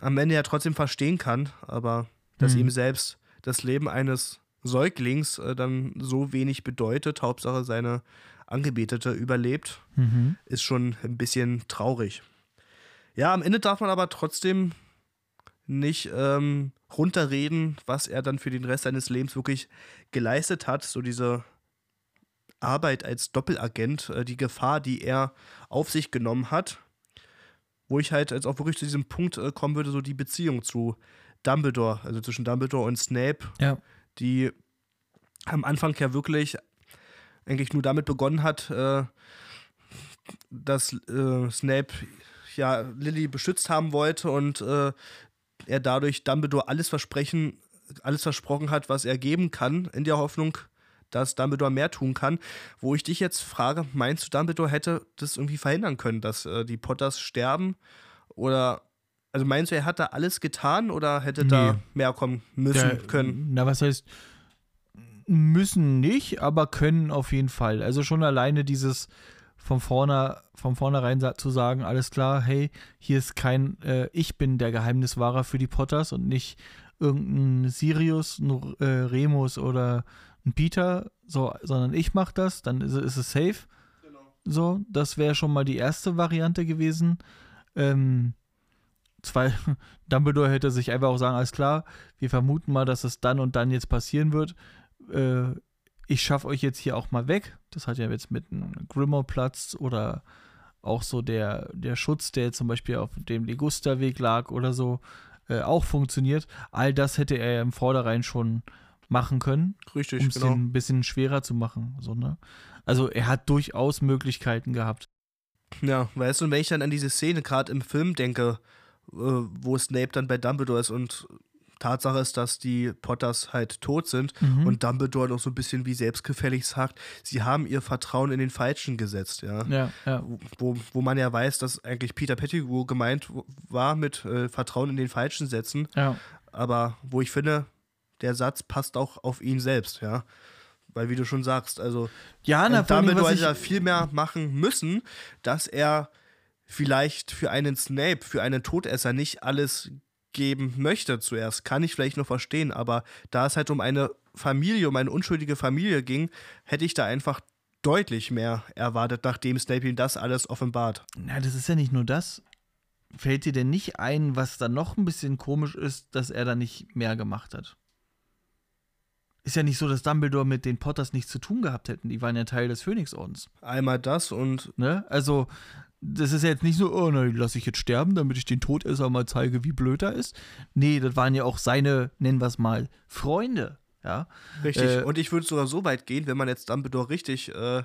am Ende ja trotzdem verstehen kann, aber dass mhm. ihm selbst das Leben eines Säuglings äh, dann so wenig bedeutet, Hauptsache seine Angebetete überlebt, mhm. ist schon ein bisschen traurig. Ja, am Ende darf man aber trotzdem nicht ähm, runterreden, was er dann für den Rest seines Lebens wirklich geleistet hat. So diese Arbeit als Doppelagent, äh, die Gefahr, die er auf sich genommen hat. Wo ich halt jetzt auch wirklich zu diesem Punkt äh, kommen würde, so die Beziehung zu Dumbledore, also zwischen Dumbledore und Snape, ja. die am Anfang ja wirklich eigentlich nur damit begonnen hat, äh, dass äh, Snape ja Lily beschützt haben wollte und äh, er dadurch Dumbledore alles versprechen, alles versprochen hat, was er geben kann, in der Hoffnung, dass Dumbledore mehr tun kann. Wo ich dich jetzt frage, meinst du, Dumbledore hätte das irgendwie verhindern können, dass äh, die Potters sterben? Oder also meinst du, er hat da alles getan oder hätte nee. da mehr kommen müssen Der, können? Na, was heißt müssen nicht, aber können auf jeden Fall. Also schon alleine dieses von vorne, von vornherein zu sagen, alles klar, hey, hier ist kein, äh, ich bin der Geheimniswahrer für die Potters und nicht irgendein Sirius, ein äh, Remus oder ein Peter, so, sondern ich mache das, dann ist, ist, es safe. Genau. So, das wäre schon mal die erste Variante gewesen. Ähm, zwei, Dumbledore hätte sich einfach auch sagen, alles klar, wir vermuten mal, dass es dann und dann jetzt passieren wird. Äh, ich schaffe euch jetzt hier auch mal weg. Das hat ja jetzt mit einem Grimmauld-Platz oder auch so der, der Schutz, der zum Beispiel auf dem Ligusterweg lag oder so, äh, auch funktioniert. All das hätte er im Vorderein schon machen können, Richtig, um es genau. ein bisschen schwerer zu machen. So, ne? Also er hat durchaus Möglichkeiten gehabt. Ja, weißt du, wenn ich dann an diese Szene gerade im Film denke, äh, wo Snape dann bei Dumbledore ist und Tatsache ist, dass die Potters halt tot sind mhm. und Dumbledore noch so ein bisschen wie selbstgefällig sagt, sie haben ihr Vertrauen in den Falschen gesetzt, ja. ja, ja. Wo, wo man ja weiß, dass eigentlich Peter Pettigrew gemeint war mit äh, Vertrauen in den Falschen setzen. Ja. Aber wo ich finde, der Satz passt auch auf ihn selbst, ja. Weil, wie du schon sagst, also ja, na, Dumbledore hätte da viel mehr machen müssen, dass er vielleicht für einen Snape, für einen Todesser nicht alles geben möchte zuerst, kann ich vielleicht noch verstehen, aber da es halt um eine Familie, um eine unschuldige Familie ging, hätte ich da einfach deutlich mehr erwartet, nachdem Snape ihm das alles offenbart. Na, das ist ja nicht nur das. Fällt dir denn nicht ein, was da noch ein bisschen komisch ist, dass er da nicht mehr gemacht hat? Ist ja nicht so, dass Dumbledore mit den Potters nichts zu tun gehabt hätten. Die waren ja Teil des Phönixordens. Einmal das und. Ne? Also, das ist ja jetzt nicht so, oh, na, lass ich jetzt sterben, damit ich den Todesser mal zeige, wie blöd er ist. Nee, das waren ja auch seine, nennen wir es mal, Freunde. Ja. Richtig. Äh, Und ich würde sogar so weit gehen, wenn man jetzt Dumbledore richtig äh,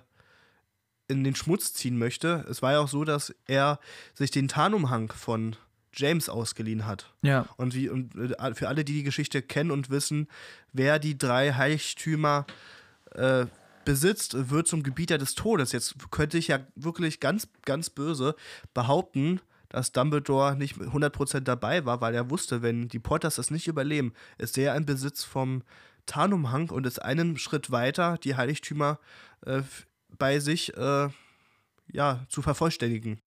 in den Schmutz ziehen möchte. Es war ja auch so, dass er sich den Tarnumhang von James ausgeliehen hat. Ja. Und, wie, und äh, für alle, die die Geschichte kennen und wissen, wer die drei Heiligtümer äh, besitzt, wird zum Gebieter des Todes. Jetzt könnte ich ja wirklich ganz, ganz böse behaupten, dass Dumbledore nicht 100% dabei war, weil er wusste, wenn die Potters das nicht überleben, ist der im Besitz vom Tarnumhang und ist einen Schritt weiter, die Heiligtümer äh, bei sich äh, ja, zu vervollständigen.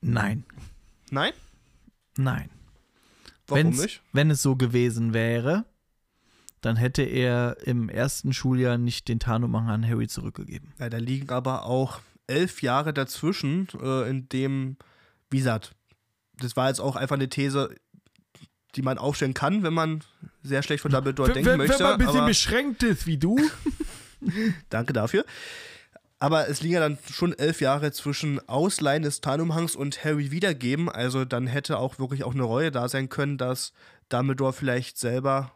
Nein. Nein? Nein. Warum Wenn's, nicht? Wenn es so gewesen wäre, dann hätte er im ersten Schuljahr nicht den Tarnumhang an Harry zurückgegeben. Ja, da liegen aber auch elf Jahre dazwischen, äh, in dem, wie gesagt, das war jetzt auch einfach eine These, die man aufstellen kann, wenn man sehr schlecht von Dumbledore denken möchte. aber, beschränkt ist wie du. danke dafür. Aber es liegen ja dann schon elf Jahre zwischen Ausleihen des Tarnumhangs und Harry wiedergeben. Also dann hätte auch wirklich auch eine Reue da sein können, dass Dumbledore vielleicht selber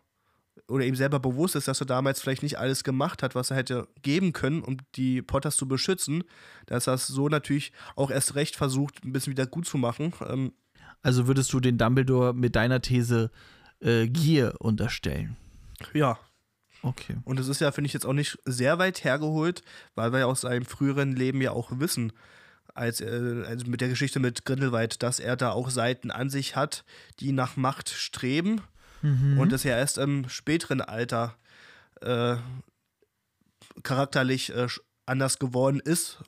oder ihm selber bewusst ist, dass er damals vielleicht nicht alles gemacht hat, was er hätte geben können, um die Potters zu beschützen. Dass er es so natürlich auch erst recht versucht, ein bisschen wieder gut zu machen. Ähm, Also würdest du den Dumbledore mit deiner These äh, Gier unterstellen? ja, Okay. Und es ist ja, finde ich, jetzt auch nicht sehr weit hergeholt, weil wir ja aus seinem früheren Leben ja auch wissen, als, äh, also mit der Geschichte mit Grindelwald, dass er da auch Seiten an sich hat, die nach Macht streben Mhm. und es ja erst im späteren Alter äh, charakterlich äh, anders geworden ist.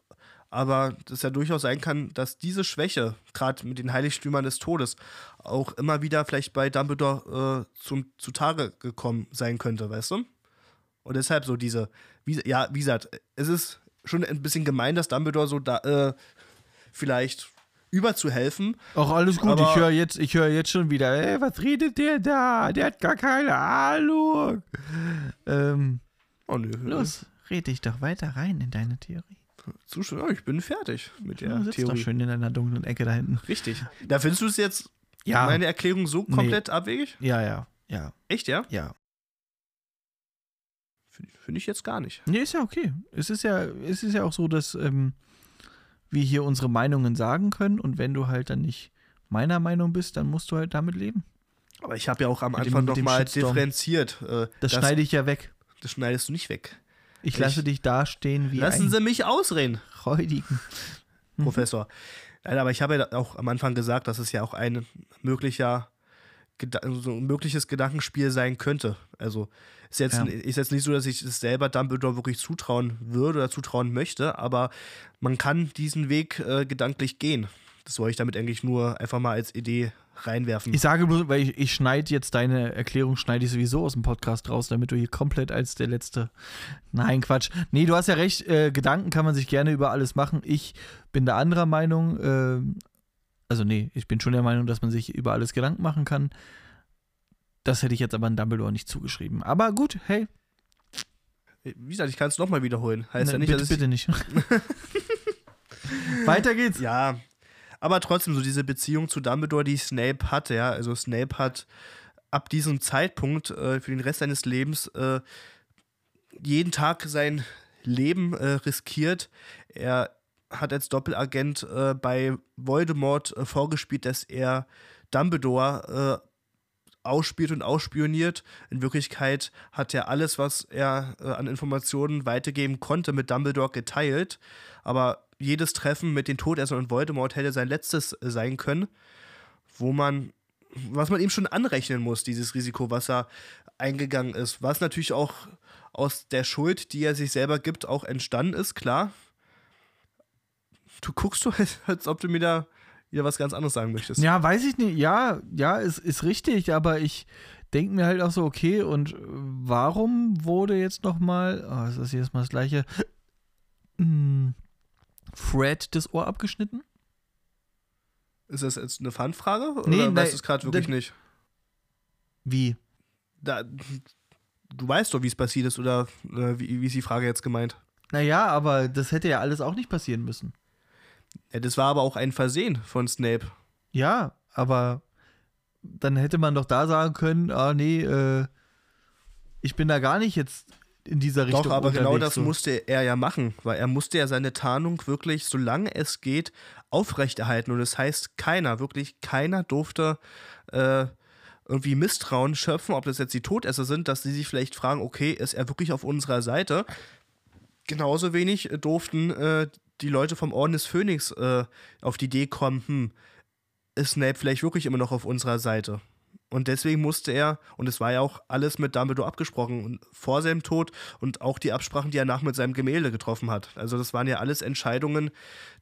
Aber das ja durchaus sein kann, dass diese Schwäche, gerade mit den Heiligtümern des Todes, auch immer wieder vielleicht bei Dumbledore äh, zum, zutage gekommen sein könnte, weißt du? Und deshalb so diese, wie, ja, wie gesagt, es ist schon ein bisschen gemein, dass Dumbledore so da, äh, vielleicht überzuhelfen. Auch alles gut, ich höre jetzt, ich höre jetzt schon wieder, ey, was redet der da? Der hat gar keine Ahnung. Ähm, Oh nö, los, red dich doch weiter rein in deine Theorie. Zuschauer, ja, ich bin fertig mit der du sitzt Theorie. doch schön in deiner dunklen Ecke da hinten. Richtig. Da findest du es jetzt, Ja. meine Erklärung, so Nee. komplett abwegig? Ja, ja, ja, Echt, ja? ja. Finde find ich jetzt gar nicht. Nee, ist ja okay. Es ist ja, es ist ja auch so, dass ähm, wir hier unsere Meinungen sagen können und wenn du halt dann nicht meiner Meinung bist, dann musst du halt damit leben. Aber ich habe ja auch am Mit Anfang mit noch dem mal Shitstorm. differenziert. Äh, Das, schneide ich ja weg. das schneidest du nicht weg. Ich Ich- lasse dich dastehen wie Lassen ein Sie mich ausreden, räudigen. Professor. Nein, aber ich habe ja auch am Anfang gesagt, dass es ja auch ein möglicher so ein mögliches Gedankenspiel sein könnte. Also ist jetzt, Ja. ist jetzt nicht so, dass ich es selber Dumbledore wirklich zutrauen würde oder zutrauen möchte, aber man kann diesen Weg äh, gedanklich gehen. Das wollte ich damit eigentlich nur einfach mal als Idee reinwerfen. Ich sage bloß, weil ich, ich schneide jetzt deine Erklärung, schneide ich sowieso aus dem Podcast raus, damit du hier komplett als der Letzte. Nein, Quatsch. Nee, du hast ja recht, äh, Gedanken kann man sich gerne über alles machen. Ich bin der anderer Meinung, ähm, also nee, ich bin schon der Meinung, dass man sich über alles Gedanken machen kann. Das hätte ich jetzt aber an Dumbledore nicht zugeschrieben. Aber gut, hey, Wie gesagt, ich kann es nochmal wiederholen. Heißt ja ne, nicht, bitte, dass ich bitte nicht. Weiter geht's. Ja, aber trotzdem so diese Beziehung zu Dumbledore, die Snape hatte, ja. Also Snape hat ab diesem Zeitpunkt äh, für den Rest seines Lebens äh, jeden Tag sein Leben äh, riskiert. Er hat als Doppelagent äh, bei Voldemort äh, vorgespielt, dass er Dumbledore äh, ausspielt und ausspioniert. In Wirklichkeit hat er alles, was er äh, an Informationen weitergeben konnte, mit Dumbledore geteilt. Aber jedes Treffen mit den Todessern und Voldemort hätte sein letztes äh, sein können, wo man, was man ihm schon anrechnen muss, dieses Risiko, was er eingegangen ist. Was natürlich auch aus der Schuld, die er sich selber gibt, auch entstanden ist, klar. Du guckst so, als, ob du mir da wieder was ganz anderes sagen möchtest. Ja, weiß ich nicht. Ja, ja, ist, ist richtig, aber ich denke mir halt auch so, okay, und warum wurde jetzt nochmal, oh, ist das jedes Mal das gleiche, hm, Fred das Ohr abgeschnitten? Ist das jetzt eine Fun-Frage? Oder Nee, weißt du es gerade wirklich nicht? Wie? Da, du weißt doch, wie es passiert ist, oder äh, wie, wie ist die Frage jetzt gemeint? Naja, aber das hätte ja alles auch nicht passieren müssen. Ja, das war aber auch ein Versehen von Snape. Ja, aber dann hätte man doch da sagen können, ah nee, äh, ich bin da gar nicht jetzt in dieser Richtung Doch, aber genau das so. musste er ja machen, weil er musste ja seine Tarnung wirklich, solange es geht, aufrechterhalten. Und das heißt, keiner, wirklich keiner durfte äh, irgendwie Misstrauen schöpfen, ob das jetzt die Todesser sind, dass sie sich vielleicht fragen, okay, ist er wirklich auf unserer Seite? Genauso wenig äh, durften äh, die Leute vom Orden des Phönix äh, auf die Idee kommen, hm, ist Snape vielleicht wirklich immer noch auf unserer Seite? Und deswegen musste er, und es war ja auch alles mit Dumbledore abgesprochen, vor seinem Tod und auch die Absprachen, die er nach mit seinem Gemälde getroffen hat. Also das waren ja alles Entscheidungen,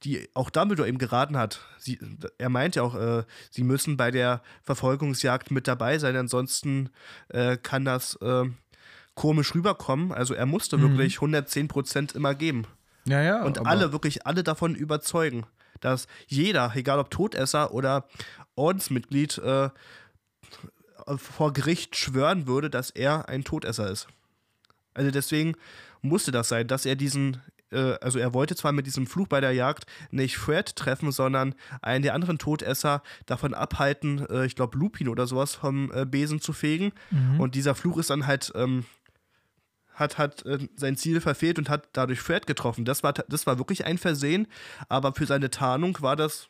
die auch Dumbledore ihm geraten hat. Sie, er meint ja auch, äh, sie müssen bei der Verfolgungsjagd mit dabei sein, ansonsten äh, kann das äh, komisch rüberkommen. Also er musste Mhm. wirklich 110 Prozent immer geben. Ja, ja. Und alle, wirklich alle davon überzeugen, dass jeder, egal ob Todesser oder Ordensmitglied, äh, vor Gericht schwören würde, dass er ein Todesser ist. Also deswegen musste das sein, dass er diesen, äh, also er wollte zwar mit diesem Fluch bei der Jagd nicht Fred treffen, sondern einen der anderen Todesser davon abhalten, äh, ich glaube Lupin oder sowas vom äh, Besen zu fegen. Mhm. Und dieser Fluch ist dann halt ähm, hat, hat äh, sein Ziel verfehlt und hat dadurch Fred getroffen. Das war, das war wirklich ein Versehen, aber für seine Tarnung war das,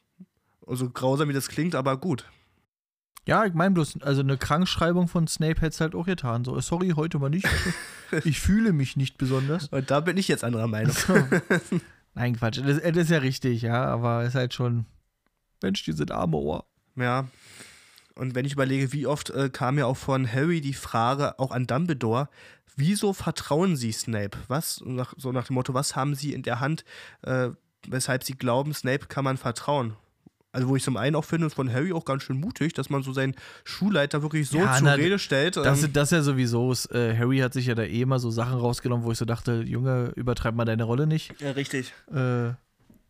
so grausam wie das klingt, aber gut. Ja, ich meine bloß, also eine Krankschreibung von Snape hätte es halt auch getan. So, sorry, heute mal nicht. Ich fühle mich nicht besonders. Und da bin ich jetzt anderer Meinung. Nein, Quatsch. Das, das ist ja richtig, ja, aber ist halt schon. Mensch, die sind arme Ohr. Ja. Und wenn ich überlege, wie oft äh, kam ja auch von Harry die Frage, auch an Dumbledore, wieso vertrauen Sie Snape? Was, nach, so nach dem Motto, was haben Sie in der Hand, äh, weshalb Sie glauben, Snape kann man vertrauen? Also, wo ich zum einen auch finde, ist von Harry auch ganz schön mutig, dass man so seinen Schulleiter wirklich so Ja, zur na, Rede stellt. Das, ähm, das ja sowieso. ist, Äh, Harry hat sich ja da eh immer so Sachen rausgenommen, wo ich so dachte, Junge, übertreib mal deine Rolle nicht. ja, richtig. Äh,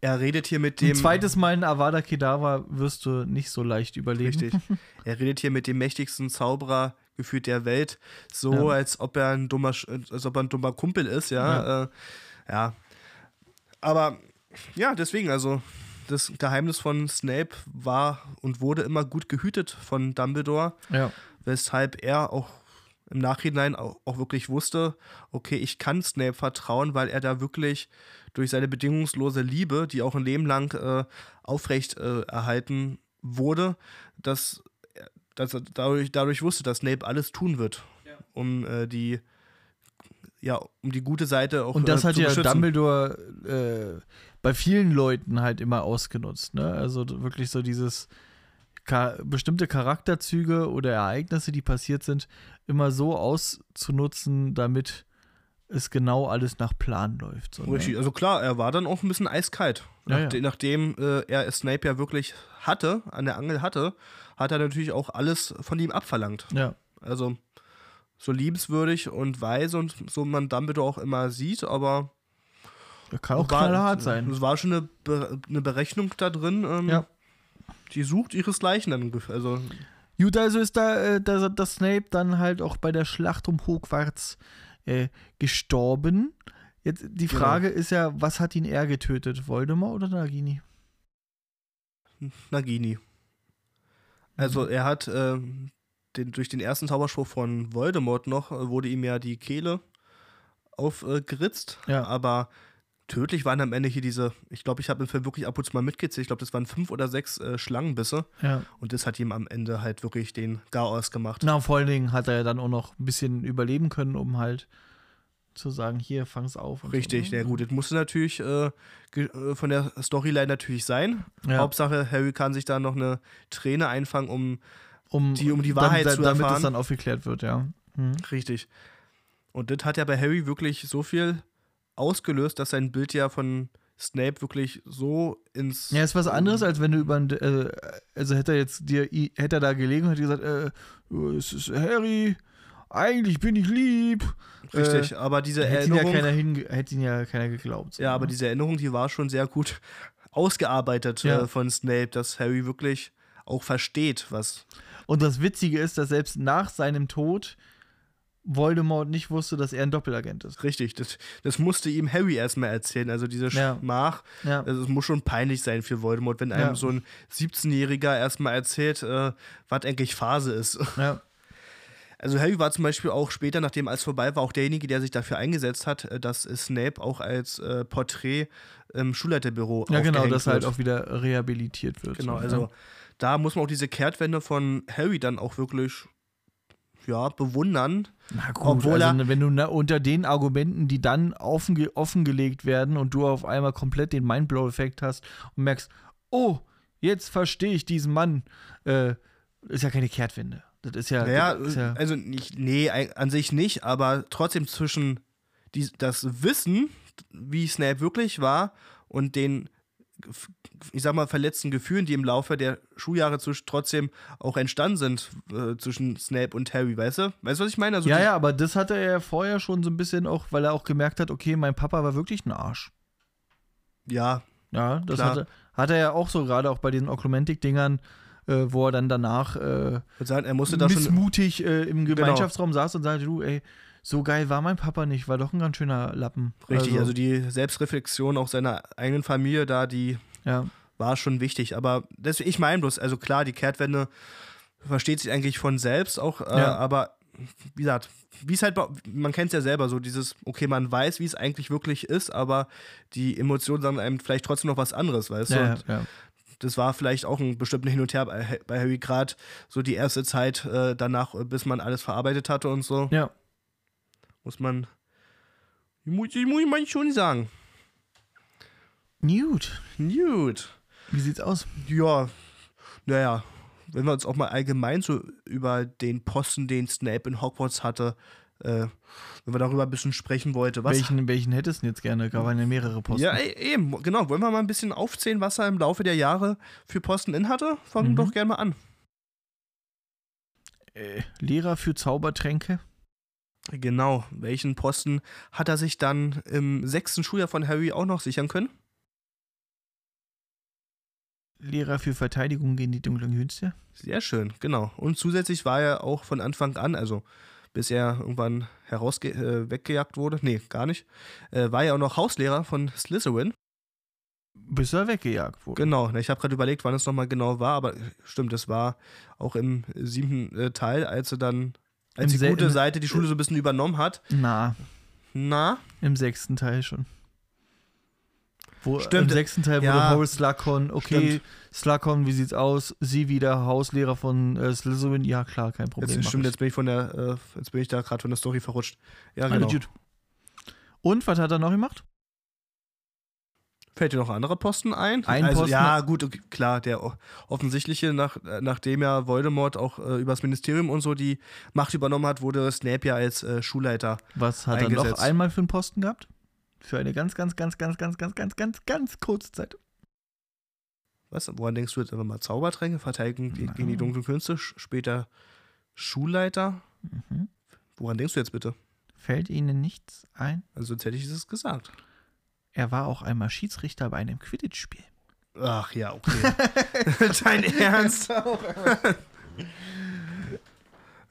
Er redet hier mit ein dem. zweites Mal ein Avada Kedavra wirst du nicht so leicht überleben. Richtig. Er redet hier mit dem mächtigsten Zauberer gefühlt der Welt, so Ja. als ob er ein dummer, Sch- als ob er ein dummer Kumpel ist, ja. Ja. Äh, ja. Aber ja, deswegen, also das Geheimnis von Snape war und wurde immer gut gehütet von Dumbledore, Ja. weshalb er auch im Nachhinein auch, auch wirklich wusste, okay, ich kann Snape vertrauen, weil er da wirklich durch seine bedingungslose Liebe, die auch ein Leben lang äh, aufrecht äh, erhalten wurde, dass, dass er dadurch, dadurch wusste, dass Snape alles tun wird, um äh, die ja, um die gute Seite auch Und das äh, hat ja beschützen. Dumbledore äh, bei vielen Leuten halt immer ausgenutzt. Ne? Also wirklich so dieses Ka bestimmte Charakterzüge oder Ereignisse, die passiert sind, immer so auszunutzen, damit es genau alles nach Plan läuft. So, ne? Richtig, also klar, er war dann auch ein bisschen eiskalt. Ja, ja. Nachdem äh, er Snape ja wirklich hatte, an der Angel hatte, hat er natürlich auch alles von ihm abverlangt. Ja. Also so liebenswürdig und weise und so man Dumbledore auch immer sieht, aber Er kann auch war, knallhart sein. Es war schon eine, Be eine Berechnung da drin, ähm, Ja. die sucht ihresgleichen dann. Also Gut, also ist da, äh, da, das Snape dann halt auch bei der Schlacht um Hogwarts äh, gestorben. Jetzt die Genau. Frage ist ja, was hat ihn eher getötet, Voldemort oder Nagini? Nagini. Also er hat ähm, den, durch den ersten Zauberspruch von Voldemort noch, äh, wurde ihm ja die Kehle aufgeritzt. Ja. Aber tödlich waren am Ende hier diese, ich glaube, ich habe im Film wirklich ab und zu mal mitgezählt, ich glaube, das waren fünf oder sechs äh, Schlangenbisse. Ja. Und das hat ihm am Ende halt wirklich den Garaus gemacht. Na, vor allen Dingen hat er ja dann auch noch ein bisschen überleben können, um halt zu sagen, hier, fang's auf. Richtig, so, ne? ja gut. Das musste natürlich äh, äh, von der Storyline natürlich sein. Ja. Hauptsache, Harry kann sich da noch eine Träne einfangen, um um die- um die Wahrheit damit, zu Damit erfahren. es dann aufgeklärt wird, ja. Mhm. Richtig. Und das hat ja bei Harry wirklich so viel ausgelöst, dass sein Bild ja von Snape wirklich so ins. Ja, ist was anderes, als wenn du über ein, äh, also hätte er jetzt dir, hätte er da gelegen und hätte gesagt, äh, es ist Harry, eigentlich bin ich lieb. Richtig, Äh, aber diese hätte, ihn ja Erinnerung. hinge- hätte ihn ja keiner geglaubt. so, ja, aber ne? diese Erinnerung, die war schon sehr gut ausgearbeitet Ja. äh, von Snape, dass Harry wirklich auch versteht, was. Und das Witzige ist, dass selbst nach seinem Tod Voldemort nicht wusste, dass er ein Doppelagent ist. Richtig, das, das musste ihm Harry erstmal erzählen. Also diese Ja. Schmach, Ja. also es muss schon peinlich sein für Voldemort, wenn einem Ja. so ein 17-Jähriger erstmal erzählt, äh, was eigentlich Phase ist. ja. Also Harry war zum Beispiel auch später, nachdem alles vorbei war, auch derjenige, der sich dafür eingesetzt hat, äh, dass Snape auch als äh, Porträt im Schulleiterbüro Ja, genau, dass halt auch wieder rehabilitiert wird. Genau, so, also ja. da muss man auch diese Kehrtwende von Harry dann auch wirklich ja, bewundern. Na gut, obwohl also er- wenn du na, unter den Argumenten, die dann offenge offengelegt werden und du auf einmal komplett den Mindblow-Effekt hast und merkst, oh, jetzt verstehe ich diesen Mann, äh, ist ja keine Kehrtwende. Das ist ja. Naja, das ist ja also nicht, nee, an sich nicht, aber trotzdem zwischen die, das Wissen, wie Snape wirklich war, und den, ich sag mal, verletzten Gefühlen, die im Laufe der Schuljahre trotzdem auch entstanden sind äh, zwischen Snape und Harry, weißt du? Weißt du, was ich meine? Also ja, ja, aber das hatte er ja vorher schon so ein bisschen auch, weil er auch gemerkt hat, okay, mein Papa war wirklich ein Arsch. ja, Ja, das Klar. hatte, hat er ja auch so, gerade auch bei diesen Oklumentik-Dingern, äh, wo er dann danach äh, sagen, er musste da schon. Genau. missmutig äh, im Gemeinschaftsraum saß und sagte, du, ey, so geil war mein Papa nicht, war doch ein ganz schöner Lappen. Richtig, also, die Selbstreflexion auch seiner eigenen Familie da, die ja. war schon wichtig. Aber das, ich meine bloß, also klar, die Kehrtwende versteht sich eigentlich von selbst auch, äh, Ja. aber wie gesagt, wie es halt, man kennt es ja selber, so dieses, okay, man weiß, wie es eigentlich wirklich ist, aber die Emotionen sagen einem vielleicht trotzdem noch was anderes, weißt du? Ja, Und ja. Das war vielleicht auch ein bestimmter Hin und Her bei, Ha- bei Harry gerade so die erste Zeit äh, danach, äh, bis man alles verarbeitet hatte und so, ja. muss man, muss, muss man schon sagen. Newt, Gut. wie sieht's aus? Ja, naja, wenn wir uns auch mal allgemein so über den Posten, den Snape in Hogwarts hatte, äh, wenn wir darüber ein bisschen sprechen wollten. Was? Welchen, welchen hättest du denn jetzt gerne? Da waren ja mehrere Posten. Ja, e- eben, genau. Wollen wir mal ein bisschen aufzählen, was er im Laufe der Jahre für Posten in hatte? Fangen Mhm. doch gerne mal an. Äh, Lehrer für Zaubertränke. Genau, welchen Posten hat er sich dann im sechsten Schuljahr von Harry auch noch sichern können? Lehrer für Verteidigung gegen die dunklen Künste. Sehr schön, genau. Und zusätzlich war er auch von Anfang an, also bis er irgendwann herausge äh, weggejagt wurde, nee, gar nicht, äh, war er auch noch Hauslehrer von Slytherin. Bis er weggejagt wurde. Genau, ich habe gerade überlegt, wann es nochmal genau war, aber stimmt, es war auch im siebten äh, Teil, als er dann, als Im die gute Seite die Schule so ein bisschen übernommen hat. Na, Na, im sechsten Teil schon. Wo, Stimmt. Im sechsten Teil wurde Ja. Horace Slughorn, okay, Stimmt. Slughorn, wie sieht's aus? Sie wieder Hauslehrer von äh, Slytherin? Ja, klar, kein Problem. jetzt, stimmt, ich. jetzt bin ich von der, äh, jetzt bin ich da gerade von der Story verrutscht. Ja, genau. gut. Und, was hat er noch gemacht? Fällt dir noch ein anderer Posten ein? Ein also, Posten- Ja, gut, okay, klar, der offensichtliche, nach, äh, nachdem ja Voldemort auch äh, übers Ministerium und so die Macht übernommen hat, wurde Snape ja als äh, Schulleiter. Was hat er noch Eingesetzt. einmal für einen Posten gehabt? Für eine ganz, ganz, ganz, ganz, ganz, ganz, ganz, ganz, ganz kurze Zeit. Was? Woran denkst du jetzt einfach mal? Zaubertränke, Verteidigung die, Na. gegen die dunklen Künste, später Schulleiter? Mhm. Woran denkst du jetzt bitte? Fällt Ihnen nichts ein? Also sonst hätte ich es gesagt. Er war auch einmal Schiedsrichter bei einem Quidditch-Spiel. Ach ja, okay. Dein Ernst?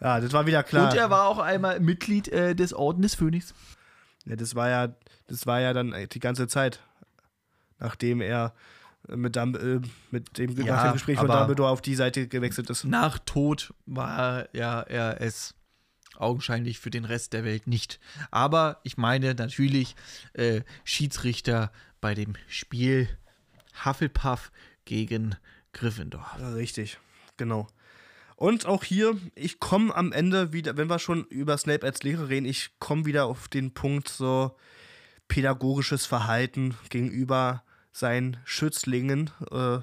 ja, das war wieder klar. Und er war auch einmal Mitglied äh, des Orden des Phönix. Ja, das war ja, das war ja dann die ganze Zeit, nachdem er mit, Dumb äh, mit dem, Ja, nach dem Gespräch von Dumbledore auf die Seite gewechselt ist. Nach Tod war ja er es augenscheinlich für den Rest der Welt nicht. Aber ich meine natürlich äh, Schiedsrichter bei dem Spiel Hufflepuff gegen Gryffindor. Ja, richtig, genau. Und auch hier, ich komme am Ende wieder, wenn wir schon über Snape als Lehrer reden, ich komme wieder auf den Punkt so pädagogisches Verhalten gegenüber seinen Schützlingen äh,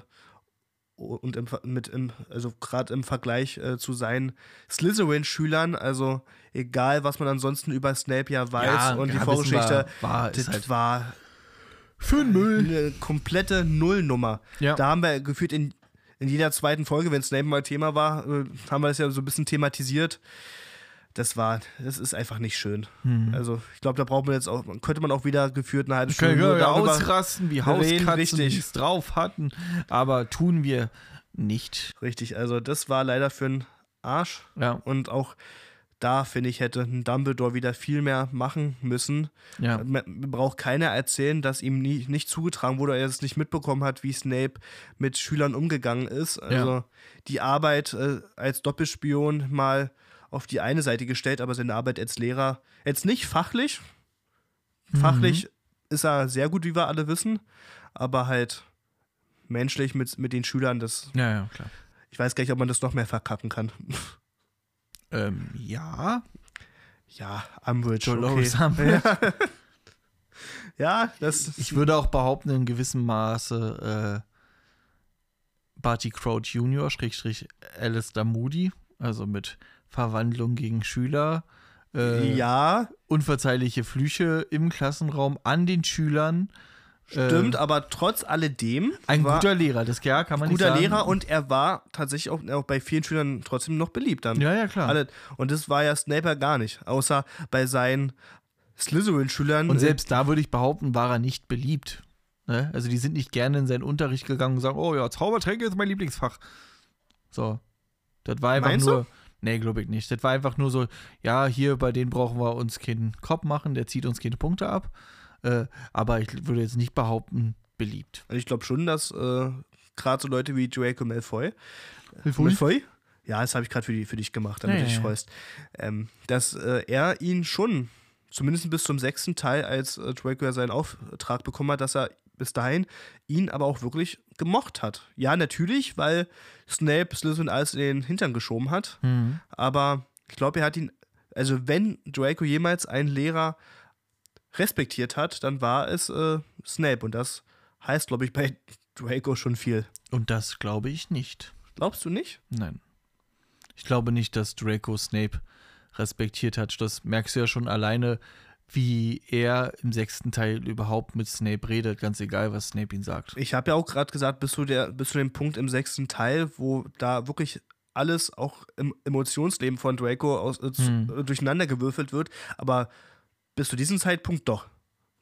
und im, mit im, also gerade im Vergleich äh, zu seinen Slytherin-Schülern, also egal, was man ansonsten über Snape ja weiß und die Vorgeschichte, war, das ist halt war für Müll. eine komplette Nullnummer. Ja. Da haben wir gefühlt in, in jeder zweiten Folge, wenn Snape mal Thema war, äh, haben wir das ja so ein bisschen thematisiert. Das war, das ist einfach nicht schön. Hm. Also ich glaube, da braucht man jetzt auch, könnte man auch wieder geführt eine halbe Stunde wir darüber. ausrasten, wie Hauskatzen es drauf hatten, aber tun wir nicht. Richtig, also das war leider für einen Arsch. Ja, Und auch da, finde ich, hätte ein Dumbledore wieder viel mehr machen müssen. ja. Man braucht keiner erzählen, dass ihm nie, nicht zugetragen wurde, er es nicht mitbekommen hat, wie Snape mit Schülern umgegangen ist. Also die Arbeit äh, als Doppelspion mal auf die eine Seite gestellt, aber seine Arbeit als Lehrer jetzt nicht fachlich. Fachlich ist er sehr gut, wie wir alle wissen, aber halt menschlich mit, mit den Schülern, das, Ja, ja, klar. ich weiß gar nicht, ob man das noch mehr verkacken kann. Ähm, ja. Ja, Umbridge, Dolores okay. Umbridge. Ja, das Ich würde auch behaupten, in gewissem Maße äh, Barty Crouch Jr., Schrägstrich Alistair Moody. Also mit Verwandlung gegen Schüler, äh, ja, unverzeihliche Flüche im Klassenraum an den Schülern. Stimmt, Äh, aber trotz alledem ein guter Lehrer, das ja, kann man guter nicht sagen. Lehrer und er war tatsächlich auch, auch bei vielen Schülern trotzdem noch beliebt dann. Ja, ja, klar. Alle, und das war ja Snape gar nicht, außer bei seinen Slytherin-Schülern. Und selbst da würde ich behaupten, war er nicht beliebt. Ne? Also die sind nicht gerne in seinen Unterricht gegangen und sagen, oh ja, Zaubertränke ist mein Lieblingsfach. So. Das war einfach Meinst du? nur. Nee, glaube ich nicht. Das war einfach nur so, ja, hier bei denen brauchen wir uns keinen Kopf machen, der zieht uns keine Punkte ab. Äh, aber ich würde jetzt nicht behaupten, beliebt. Und ich glaube schon, dass äh, gerade so Leute wie Draco Malfoy, Malfoy? Malfoy? Ja, das habe ich gerade für, die- für dich gemacht, damit Ja, du dich ja, freust. Ähm, dass äh, er ihn schon, zumindest bis zum sechsten Teil, als äh, Draco ja seinen Auftrag bekommen hat, dass er bis dahin ihn aber auch wirklich gemocht hat. Ja, natürlich, weil Snape Slytherin alles in den Hintern geschoben hat. Hm. Aber ich glaube, er hat ihn, also wenn Draco jemals einen Lehrer respektiert hat, dann war es äh, Snape. Und das heißt, glaube ich, bei Draco schon viel. Und das glaube ich nicht. Glaubst du nicht? Nein. Ich glaube nicht, dass Draco Snape respektiert hat. Das merkst du ja schon alleine, wie er im sechsten Teil überhaupt mit Snape redet, ganz egal, was Snape ihn sagt. Ich habe ja auch gerade gesagt, bis zu, der, bis zu dem Punkt im sechsten Teil, wo da wirklich alles auch im Emotionsleben von Draco aus, äh, Hm. äh, durcheinander gewürfelt wird. Aber bis zu diesem Zeitpunkt doch.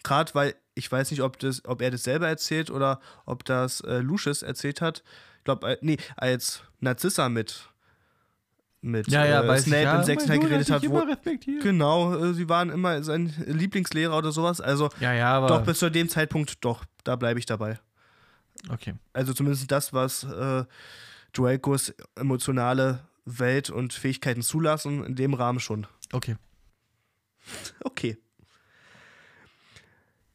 Gerade weil ich weiß nicht, ob, das, ob er das selber erzählt oder ob das äh, Lucius erzählt hat. Ich glaube, äh, nee, als Narzissa mit, mit Ja, ja, äh, Snape ich, ja, im sechsten Teil geredet hat Wo, immer respektiert. genau, äh, sie waren immer sein Lieblingslehrer oder sowas. Also Ja, ja, aber. doch, bis zu dem Zeitpunkt, doch, da bleibe ich dabei. okay. Also zumindest das, was äh, Dracos emotionale Welt und Fähigkeiten zulassen, in dem Rahmen schon. Okay. Okay.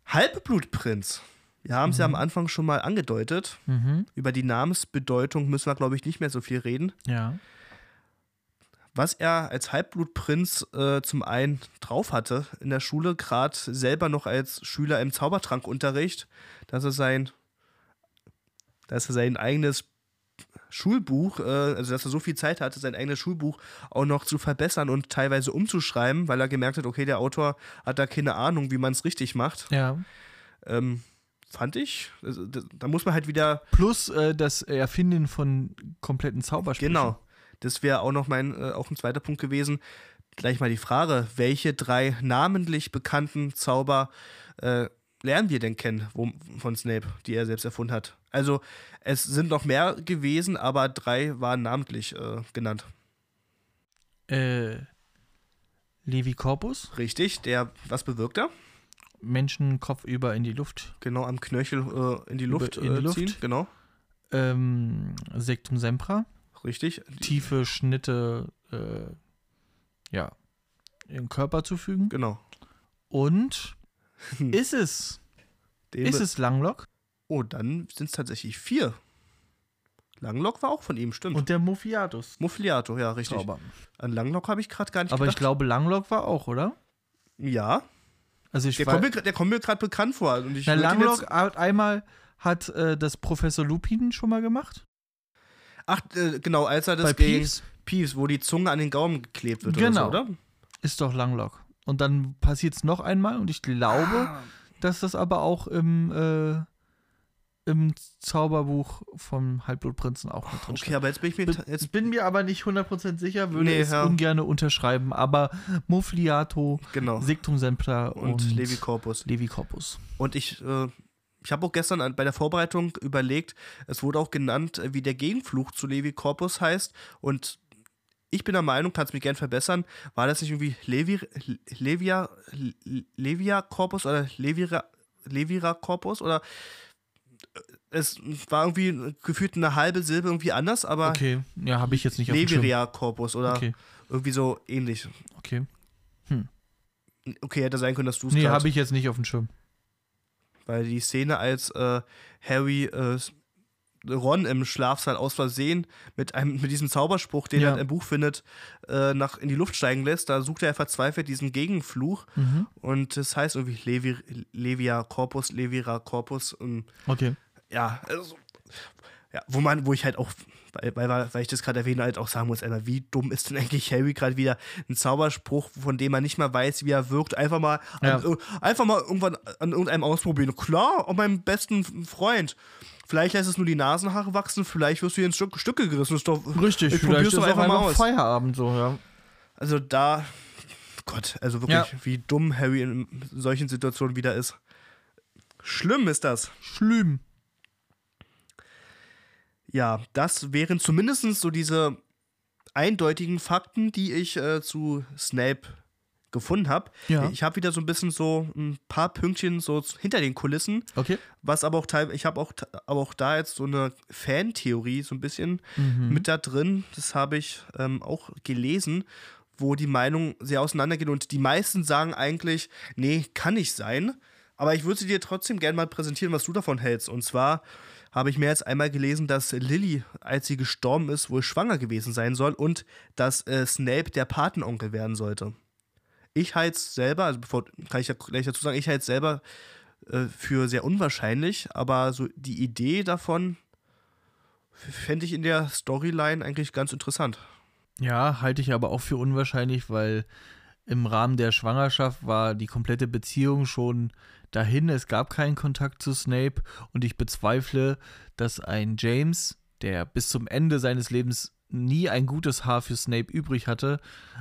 Halbblutprinz. Wir haben es ja am Anfang schon mal angedeutet. Mhm. Über die Namensbedeutung müssen wir, glaube ich, nicht mehr so viel reden. Ja. Was er als Halbblutprinz äh, zum einen drauf hatte in der Schule, gerade selber noch als Schüler im Zaubertrankunterricht, dass er sein, dass er sein eigenes Schulbuch, äh, also dass er so viel Zeit hatte, sein eigenes Schulbuch auch noch zu verbessern und teilweise umzuschreiben, weil er gemerkt hat, okay, der Autor hat da keine Ahnung, wie man es richtig macht. Ja. Ähm, fand ich. Also, da, da muss man halt wieder Plus äh, das Erfinden von kompletten Zaubersprüchen. Genau. Das wäre auch noch mein, äh, auch ein zweiter Punkt gewesen. Gleich mal die Frage, welche drei namentlich bekannten Zauber äh, lernen wir denn kennen wo, von Snape, die er selbst erfunden hat? Also, es sind noch mehr gewesen, aber drei waren namentlich äh, genannt. Äh, Levi Corpus, Richtig, der, was bewirkt er? Menschen kopfüber in die Luft. Genau, am Knöchel äh, in die Luft, in die äh, Luft. ziehen. Genau, Ähm, Sectum Sempra, richtig. tiefe Schnitte, äh, ja, im Körper zufügen. Genau. Und ist es, Den ist es Langlock? Oh, dann sind es tatsächlich vier. Langlock war auch von ihm, stimmt. Und der Muffiatus. Muffliato, ja, richtig. Zauber. An Langlock habe ich gerade gar nicht Aber ich gedacht. glaube, Langlock war auch, oder? Ja, Also ich der kommt, mir, der kommt mir gerade bekannt vor. Und ich na, Langlock hat einmal hat äh, das Professor Lupin schon mal gemacht. ach, äh, genau, als er das Bei gegen Peeves Peeves, wo die Zunge an den Gaumen geklebt wird Genau. oder so, oder? ist doch Langlock. Und dann passiert es noch einmal und ich glaube, Ah. dass das aber auch im, äh, im Zauberbuch vom Halbblutprinzen auch mit drin Okay, steht. aber jetzt bin ich mir. Jetzt, bin mir aber nicht 100% sicher, würde Nee, es ja. ungern unterschreiben, aber Muffliato, genau. Sectum Sempra und, Und, Levi Corpus. Levi Corpus. Und ich, äh, ich habe auch gestern bei der Vorbereitung überlegt, es wurde auch genannt, äh, wie der Gegenfluch zu Levi Corpus heißt. Und ich bin der Meinung, kannst mich gern verbessern, war das nicht irgendwie Levi, Levia, Levia Corpus oder Levira, Levira Corpus oder äh, es war irgendwie gefühlt eine halbe Silbe irgendwie anders, aber Okay, ja, habe ich jetzt nicht auf dem Schirm. Leviria Corpus oder Okay, irgendwie so ähnlich. okay. Okay, hätte sein können, dass du es Nee, habe ich jetzt nicht auf dem Schirm. Weil die Szene, als äh, Harry äh, Ron im Schlafsaal aus Versehen mit, einem, mit diesem Zauberspruch, den Ja. er im Buch findet, äh, nach, in die Luft steigen lässt, da sucht er verzweifelt diesen Gegenfluch. Mhm. Und das heißt irgendwie Levi, Levia Corpus, Levira Corpus. Und Okay. ja, also, Ja, wo man, wo ich halt auch, weil, weil, ich das gerade erwähne, halt auch sagen muss, Alter, wie dumm ist denn eigentlich Harry gerade wieder ein Zauberspruch, von dem man nicht mal weiß, wie er wirkt, einfach mal, Ja. an, einfach mal irgendwann an irgendeinem ausprobieren. Klar, an meinem besten Freund. Vielleicht lässt es nur die Nasenhaare wachsen, vielleicht wirst du hier in Stück, Stücke gerissen. Ist doch, Richtig, ich vielleicht ist doch einfach mal aus. Feierabend so, ja. Also da, Gott, also wirklich, Ja. wie dumm Harry in solchen Situationen wieder ist. Schlimm ist das. Schlimm. Ja, das wären zumindest so diese eindeutigen Fakten, die ich äh, zu Snape gefunden habe. Ja. Ich habe wieder so ein bisschen so ein paar Pünktchen so hinter den Kulissen, Okay. was aber auch teil, ich habe auch, aber auch da jetzt so eine Fantheorie so ein bisschen Mhm. mit da drin. Das habe ich ähm, auch gelesen, wo die Meinungen sehr auseinandergehen und die meisten sagen eigentlich, nee, kann nicht sein. Aber ich würde sie dir trotzdem gerne mal präsentieren, was du davon hältst. Und zwar habe ich mehr als einmal gelesen, dass Lilly, als sie gestorben ist, wohl schwanger gewesen sein soll und dass äh, Snape der Patenonkel werden sollte. Ich halte es selber, also bevor kann ich ja gleich dazu sagen, ich halte es selber äh, für sehr unwahrscheinlich, aber so die Idee davon fände ich in der Storyline eigentlich ganz interessant. Ja, halte ich aber auch für unwahrscheinlich, weil im Rahmen der Schwangerschaft war die komplette Beziehung schon dahin. Es gab keinen Kontakt zu Snape und ich bezweifle, dass ein James, der bis zum Ende seines Lebens nie ein gutes Haar für Snape übrig hatte,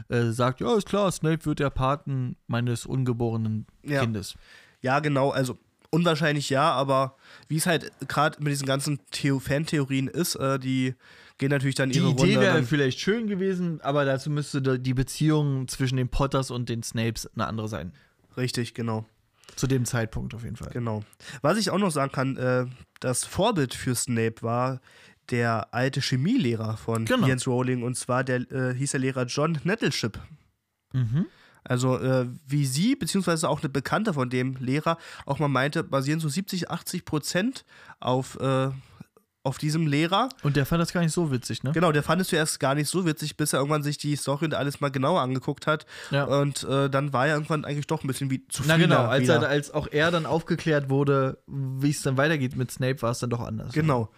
äh, sagt, ja, ist klar, Snape wird der Paten meines ungeborenen Ja. Kindes. Ja, genau, also unwahrscheinlich ja, aber wie es halt gerade mit diesen ganzen Theo Fantheorien ist, äh, die gehen natürlich dann Die ihre Idee Runde. wäre Dann, vielleicht schön gewesen, aber dazu müsste die Beziehung zwischen den Potters und den Snapes eine andere sein. richtig, genau. Zu dem Zeitpunkt auf jeden Fall. Genau. Was ich auch noch sagen kann, äh, das Vorbild für Snape war der alte Chemielehrer von Genau. Jens Rowling und zwar der äh, hieß der Lehrer John Nettleship. Mhm. Also äh, wie sie, beziehungsweise auch eine Bekannte von dem Lehrer, auch mal meinte, basieren so 70, 80 Prozent auf, äh, auf diesem Lehrer. Und der fand das gar nicht so witzig, ne? Genau, der fand es zuerst gar nicht so witzig, bis er irgendwann sich die Story und alles mal genauer angeguckt hat. Ja. Und äh, dann war er irgendwann eigentlich doch ein bisschen wie zu Na viel. genau, als, er, als auch er dann aufgeklärt wurde, wie es dann weitergeht mit Snape, war es dann doch anders. Genau.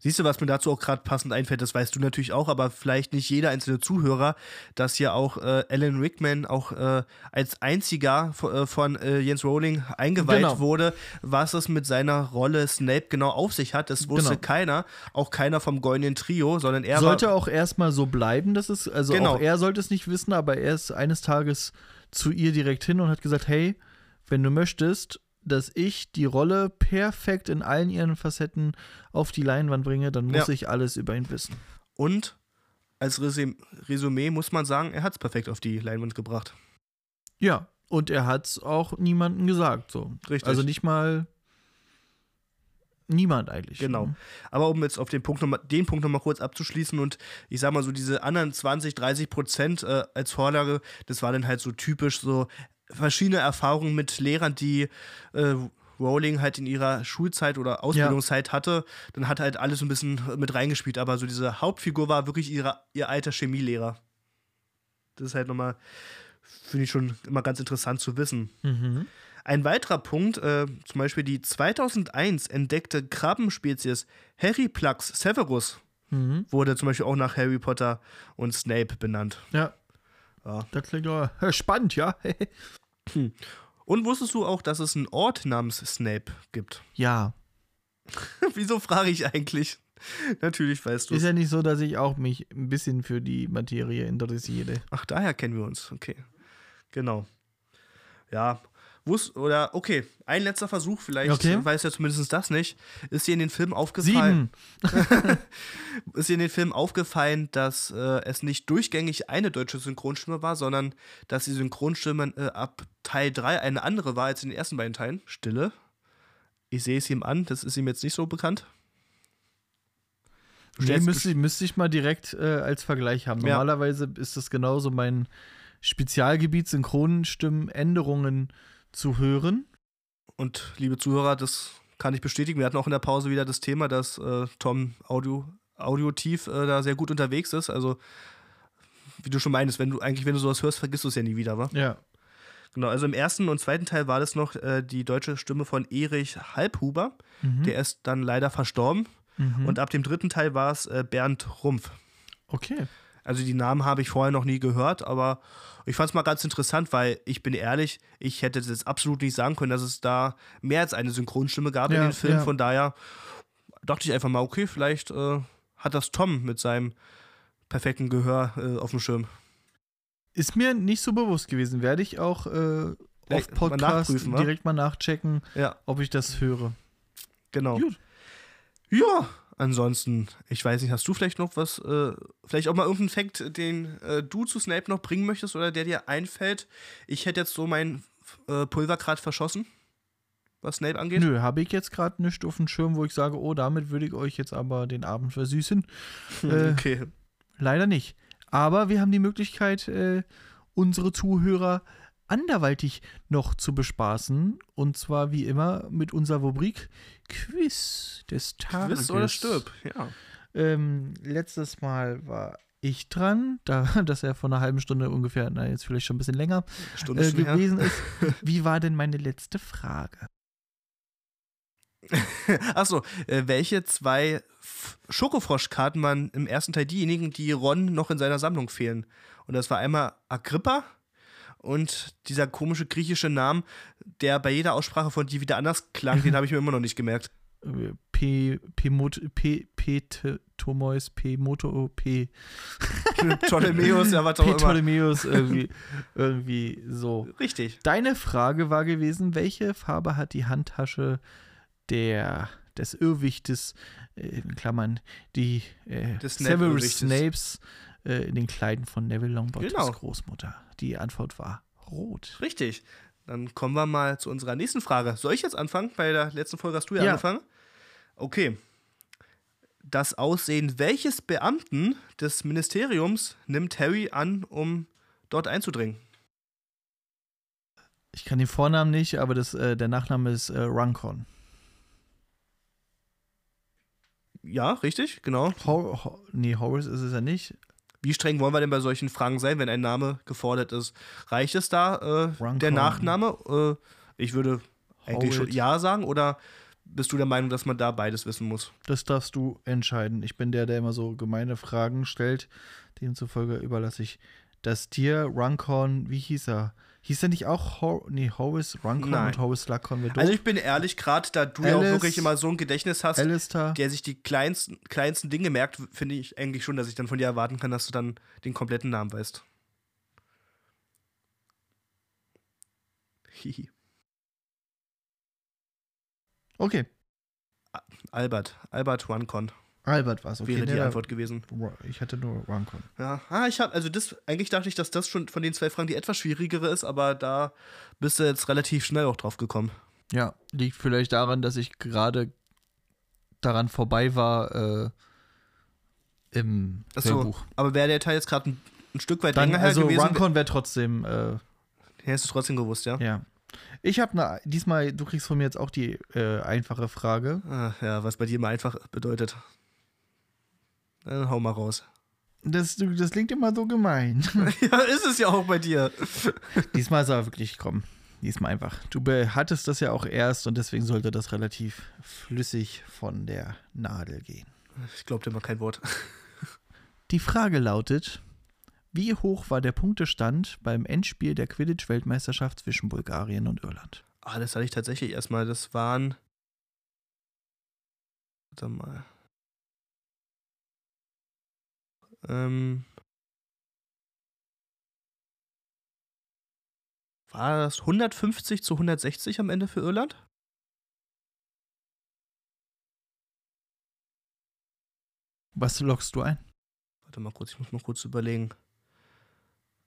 Siehst du, was mir dazu auch gerade passend einfällt, das weißt du natürlich auch, aber vielleicht nicht jeder einzelne Zuhörer, dass hier auch äh, Alan Rickman auch äh, als einziger von, äh, von äh, Jens Rowling eingeweiht Genau. wurde, was es mit seiner Rolle Snape genau auf sich hat. Das wusste Genau. keiner, auch keiner vom Goldenen Trio, sondern er Sollte auch erstmal so bleiben, dass es, also Genau. auch er sollte es nicht wissen, aber er ist eines Tages zu ihr direkt hin und hat gesagt, hey, wenn du möchtest, dass ich die Rolle perfekt in allen ihren Facetten auf die Leinwand bringe, dann muss Ja. ich alles über ihn wissen. Und als Resüm Resümee muss man sagen, er hat es perfekt auf die Leinwand gebracht. Ja, und er hat es auch niemandem gesagt, so. Richtig. Also nicht mal niemand eigentlich. Genau. Aber um jetzt auf den Punkt noch mal, den Punkt nochmal kurz abzuschließen und ich sag mal so, diese anderen 20, 30 Prozent äh, als Vorlage, das war dann halt so typisch so verschiedene Erfahrungen mit Lehrern, die äh, Rowling halt in ihrer Schulzeit oder Ausbildungszeit hatte. Dann hat halt alles so ein bisschen mit reingespielt, aber so diese Hauptfigur war wirklich ihre, ihr alter Chemielehrer. Das ist halt nochmal, finde ich schon immer ganz interessant zu wissen. Mhm. Ein weiterer Punkt, äh, zum Beispiel die 2001 entdeckte Krabbenspezies Harryplax severus Mhm. wurde zum Beispiel auch nach Harry Potter und Snape benannt. Ja. Ja. Das klingt doch äh, spannend, ja. Und wusstest du auch, dass es einen Ort namens Snape gibt? ja. Wieso frage ich eigentlich? Natürlich weißt du Ist ja nicht so, dass ich auch mich ein bisschen für die Materie interessiere. Ach, daher kennen wir uns. Okay. Genau. Ja. Wus oder, okay, ein letzter Versuch, vielleicht Okay. weiß ja zumindest das nicht. Ist dir in den Film aufgefallen? Ist dir in den Film aufgefallen, dass äh, es nicht durchgängig eine deutsche Synchronstimme war, sondern dass die Synchronstimme äh, ab Teil 3 eine andere war als in den ersten beiden Teilen? Stille. Ich sehe es ihm an, das ist ihm jetzt nicht so bekannt. Nee, müsste, müsste ich mal direkt äh, als Vergleich haben. Ja. Normalerweise ist das genauso mein Spezialgebiet, Synchronstimmenänderungen zu hören. Und liebe Zuhörer, das kann ich bestätigen. Wir hatten auch in der Pause wieder das Thema, dass äh, Tom Audio, audiotief äh, da sehr gut unterwegs ist. Also, wie du schon meinst, wenn du eigentlich, wenn du sowas hörst, vergisst du es ja nie wieder, wa? Ja. Genau, also im ersten und zweiten Teil war das noch äh, die deutsche Stimme von Erich Halbhuber. Mhm. Der ist dann leider verstorben. Mhm. Und ab dem dritten Teil war es äh, Bernd Rumpf. Okay. Also die Namen habe ich vorher noch nie gehört, aber ich fand es mal ganz interessant, weil ich bin ehrlich, ich hätte jetzt absolut nicht sagen können, dass es da mehr als eine Synchronstimme gab in Ja, den Film. ja. Von daher dachte ich einfach mal, okay, vielleicht äh, hat das Tom mit seinem perfekten Gehör äh, auf dem Schirm. Ist mir nicht so bewusst gewesen. Werde ich auch äh, auf mal Podcast wa? direkt mal nachchecken, Ja, ob ich das höre. genau. Gut. Ja, ansonsten, ich weiß nicht, hast du vielleicht noch was, äh, vielleicht auch mal irgendeinen Fact, den äh, du zu Snape noch bringen möchtest oder der dir einfällt? Ich hätte jetzt so mein äh, Pulver gerade verschossen, was Snape angeht. Nö, habe ich jetzt gerade nicht auf dem Schirm, wo ich sage, oh, damit würde ich euch jetzt aber den Abend versüßen. Äh, okay. Leider nicht. Aber wir haben die Möglichkeit, äh, unsere Zuhörer anderweitig noch zu bespaßen. Und zwar wie immer mit unserer Rubrik Quiz des Tages. Quiz oder stirb, ja. Ähm, letztes Mal war ich dran, da das ja vor einer halben Stunde ungefähr, na jetzt vielleicht schon ein bisschen länger äh, gewesen ist. Wie war denn meine letzte Frage? Achso, äh, welche zwei Schokofroschkarten waren im ersten Teil diejenigen, die Ron noch in seiner Sammlung fehlen? Und das war einmal Agrippa und dieser komische griechische Name, der bei jeder Aussprache von die wieder anders klang, den habe ich mir immer noch nicht gemerkt. Äh, P. P. Mot, P. P. T- Tomois, P. Moto, P. Ptolemäus, ja, was auch P. immer. Ptolemäus, irgendwie, irgendwie so. Richtig. Deine Frage war gewesen, welche Farbe hat die Handtasche der, des Irrwichtes, äh, in Klammern, die äh, Des Severus. Snapes äh, in den Kleiden von Neville Longbottoms Genau. Großmutter? Die Antwort war rot. Richtig. Dann kommen wir mal zu unserer nächsten Frage. Soll ich jetzt anfangen? Bei der letzten Folge hast du ja, Ja. angefangen. Okay. Das Aussehen welches Beamten des Ministeriums nimmt Harry an, um dort einzudringen? Ich kann den Vornamen nicht, aber das, äh, der Nachname ist äh, Runcon. Ja, richtig, genau. Hor Hor nee, Horace ist es ja nicht. Wie streng wollen wir denn bei solchen Fragen sein, wenn ein Name gefordert ist? Reicht es da, äh, der Nachname? Äh, ich würde eigentlich schon. Ja sagen oder bist du der Meinung, dass man da beides wissen muss? Das darfst du entscheiden. Ich bin der, der immer so gemeine Fragen stellt. Demzufolge überlasse ich das dir. Runcorn, wie hieß er? Hieß er nicht auch Hor nee, Horace Runcorn Nein. und Horace? Wer Also ich bin ehrlich, gerade da du ja auch Alice- wirklich immer so ein Gedächtnis hast, Alistair. der sich die kleinsten, kleinsten Dinge merkt, finde ich eigentlich schon, dass ich dann von dir erwarten kann, dass du dann den kompletten Namen weißt. Hihi. Okay. Albert. Albert Runcon Albert war es. Okay, wäre die Antwort gewesen. Ich hatte nur Runcorn. Ja, ah, ich habe, also das, eigentlich dachte ich, dass das schon von den zwei Fragen die etwas schwierigere ist, aber da bist du jetzt relativ schnell auch drauf gekommen. Ja, liegt vielleicht daran, dass ich gerade daran vorbei war äh, im Achso, Hörbuch. aber wäre der Teil jetzt gerade ein, ein Stück weit Dann, länger her also gewesen, Runcorn wäre trotzdem, äh, hättest du trotzdem gewusst, ja? ja. Ich habe ne, diesmal, du kriegst von mir jetzt auch die äh, einfache Frage. Ah, ja, was bei dir immer einfach bedeutet. Dann hau mal raus. Das, das klingt immer so gemein. ja, ist es ja auch bei dir. Diesmal soll er wirklich kommen. Diesmal einfach. Du hattest das ja auch erst und deswegen sollte das relativ flüssig von der Nadel gehen. Ich glaube dir mal kein Wort. Die Frage lautet: Wie hoch war der Punktestand beim Endspiel der Quidditch-Weltmeisterschaft zwischen Bulgarien und Irland? Ah, das hatte ich tatsächlich erstmal. Das waren. Warte mal. Ähm. War das 150 zu 160 am Ende für Irland? Was lockst du ein? Warte mal kurz, ich muss mal kurz überlegen.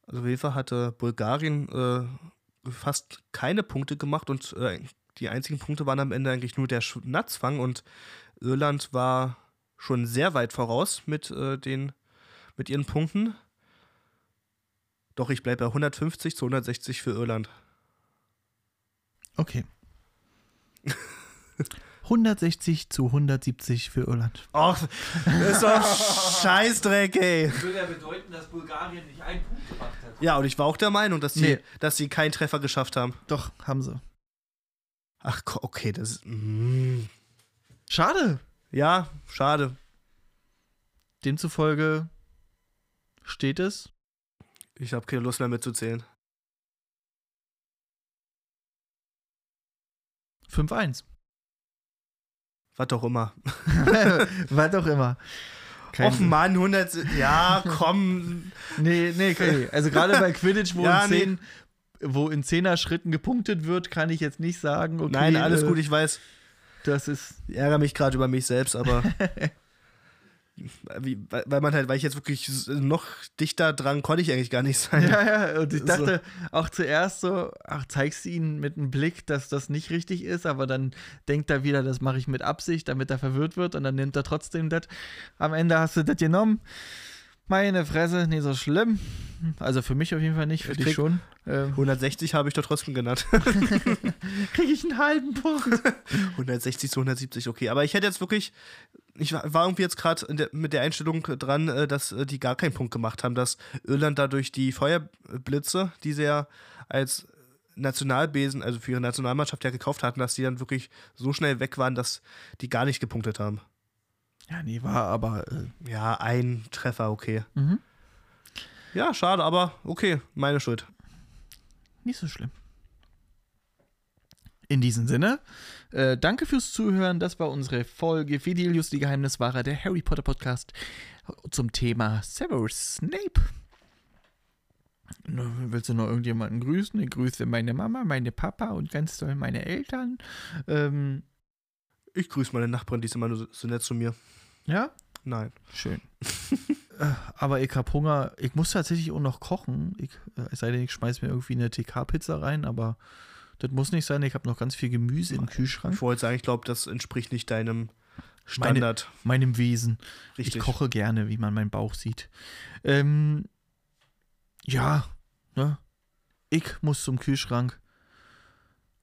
Also Fall hatte Bulgarien äh, fast keine Punkte gemacht und äh, die einzigen Punkte waren am Ende eigentlich nur der Schnatzfang und Irland war schon sehr weit voraus mit, äh, den, mit ihren Punkten. Doch ich bleibe bei 150 zu 160 für Irland. Okay. 160 zu 170 für Irland. Och, das ist doch Scheißdreck, ey. Würde ja bedeuten, dass Bulgarien nicht einen Punkt gemacht hat. Ja, und ich war auch der Meinung, dass sie, Nee. dass sie keinen Treffer geschafft haben. Doch, haben sie. Ach, okay, das ist. Mm. Schade. Ja, schade. Demzufolge steht es. Ich habe keine Lust mehr mitzuzählen. 5-1. Was auch immer. Was auch immer. Kein, Mann, 100. Ja, komm. Nee, nee, okay. Also gerade bei Quidditch, wo, Ja, in zehn, wo in Zehner-Schritten gepunktet wird, kann ich jetzt nicht sagen, okay. Nein, alles äh, gut, ich weiß. Das ist. Ich ärgere mich gerade über mich selbst, aber. wie, weil man halt, weil ich jetzt wirklich noch dichter dran konnte ich eigentlich gar nicht sein. Ja, ja, und ich So. dachte auch zuerst so, ach, zeigst du ihn mit einem Blick, dass das nicht richtig ist, aber dann denkt er wieder, das mache ich mit Absicht, damit er verwirrt wird und dann nimmt er trotzdem das. Am Ende hast du das genommen. Meine Fresse, nicht so schlimm. Also für mich auf jeden Fall nicht, für Ich dich schon. Ähm, 160 habe ich doch trotzdem genannt. Kriege ich einen halben Punkt. 160 zu 170, okay. Aber ich hätte jetzt wirklich, ich war irgendwie jetzt gerade mit der Einstellung dran, äh, dass äh, die gar keinen Punkt gemacht haben, dass Irland dadurch die Feuerblitze, die sie ja als Nationalbesen, also für ihre Nationalmannschaft ja gekauft hatten, dass die dann wirklich so schnell weg waren, dass die gar nicht gepunktet haben. Ja, nee, war aber. Äh, Ja, ein Treffer, okay. mhm. Ja, schade, aber okay, meine Schuld. Nicht so schlimm. In diesem Sinne, äh, danke fürs Zuhören. Das war unsere Folge Fidelius, die Geheimniswahrer, der Harry Potter Podcast zum Thema Severus Snape. Na, Willst du noch irgendjemanden grüßen? Ich grüße meine Mama, meine Papa und ganz toll meine Eltern. Ähm, Ich grüße meine Nachbarin, die ist immer nur so, nett zu mir. ja, Nein. schön. Äh, Aber ich hab Hunger. Ich muss tatsächlich auch noch kochen. Ich, äh, es sei denn, ich schmeiß mir irgendwie eine TK-Pizza rein, aber das muss nicht sein. Ich habe noch ganz viel Gemüse im Kühlschrank. Ich wollte sagen, ich glaube, das entspricht nicht deinem Standard. Meinem Wesen. Richtig. Ich koche gerne, wie man meinen Bauch sieht. Ähm, ja, ne? Ich muss zum Kühlschrank.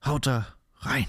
Haut da rein.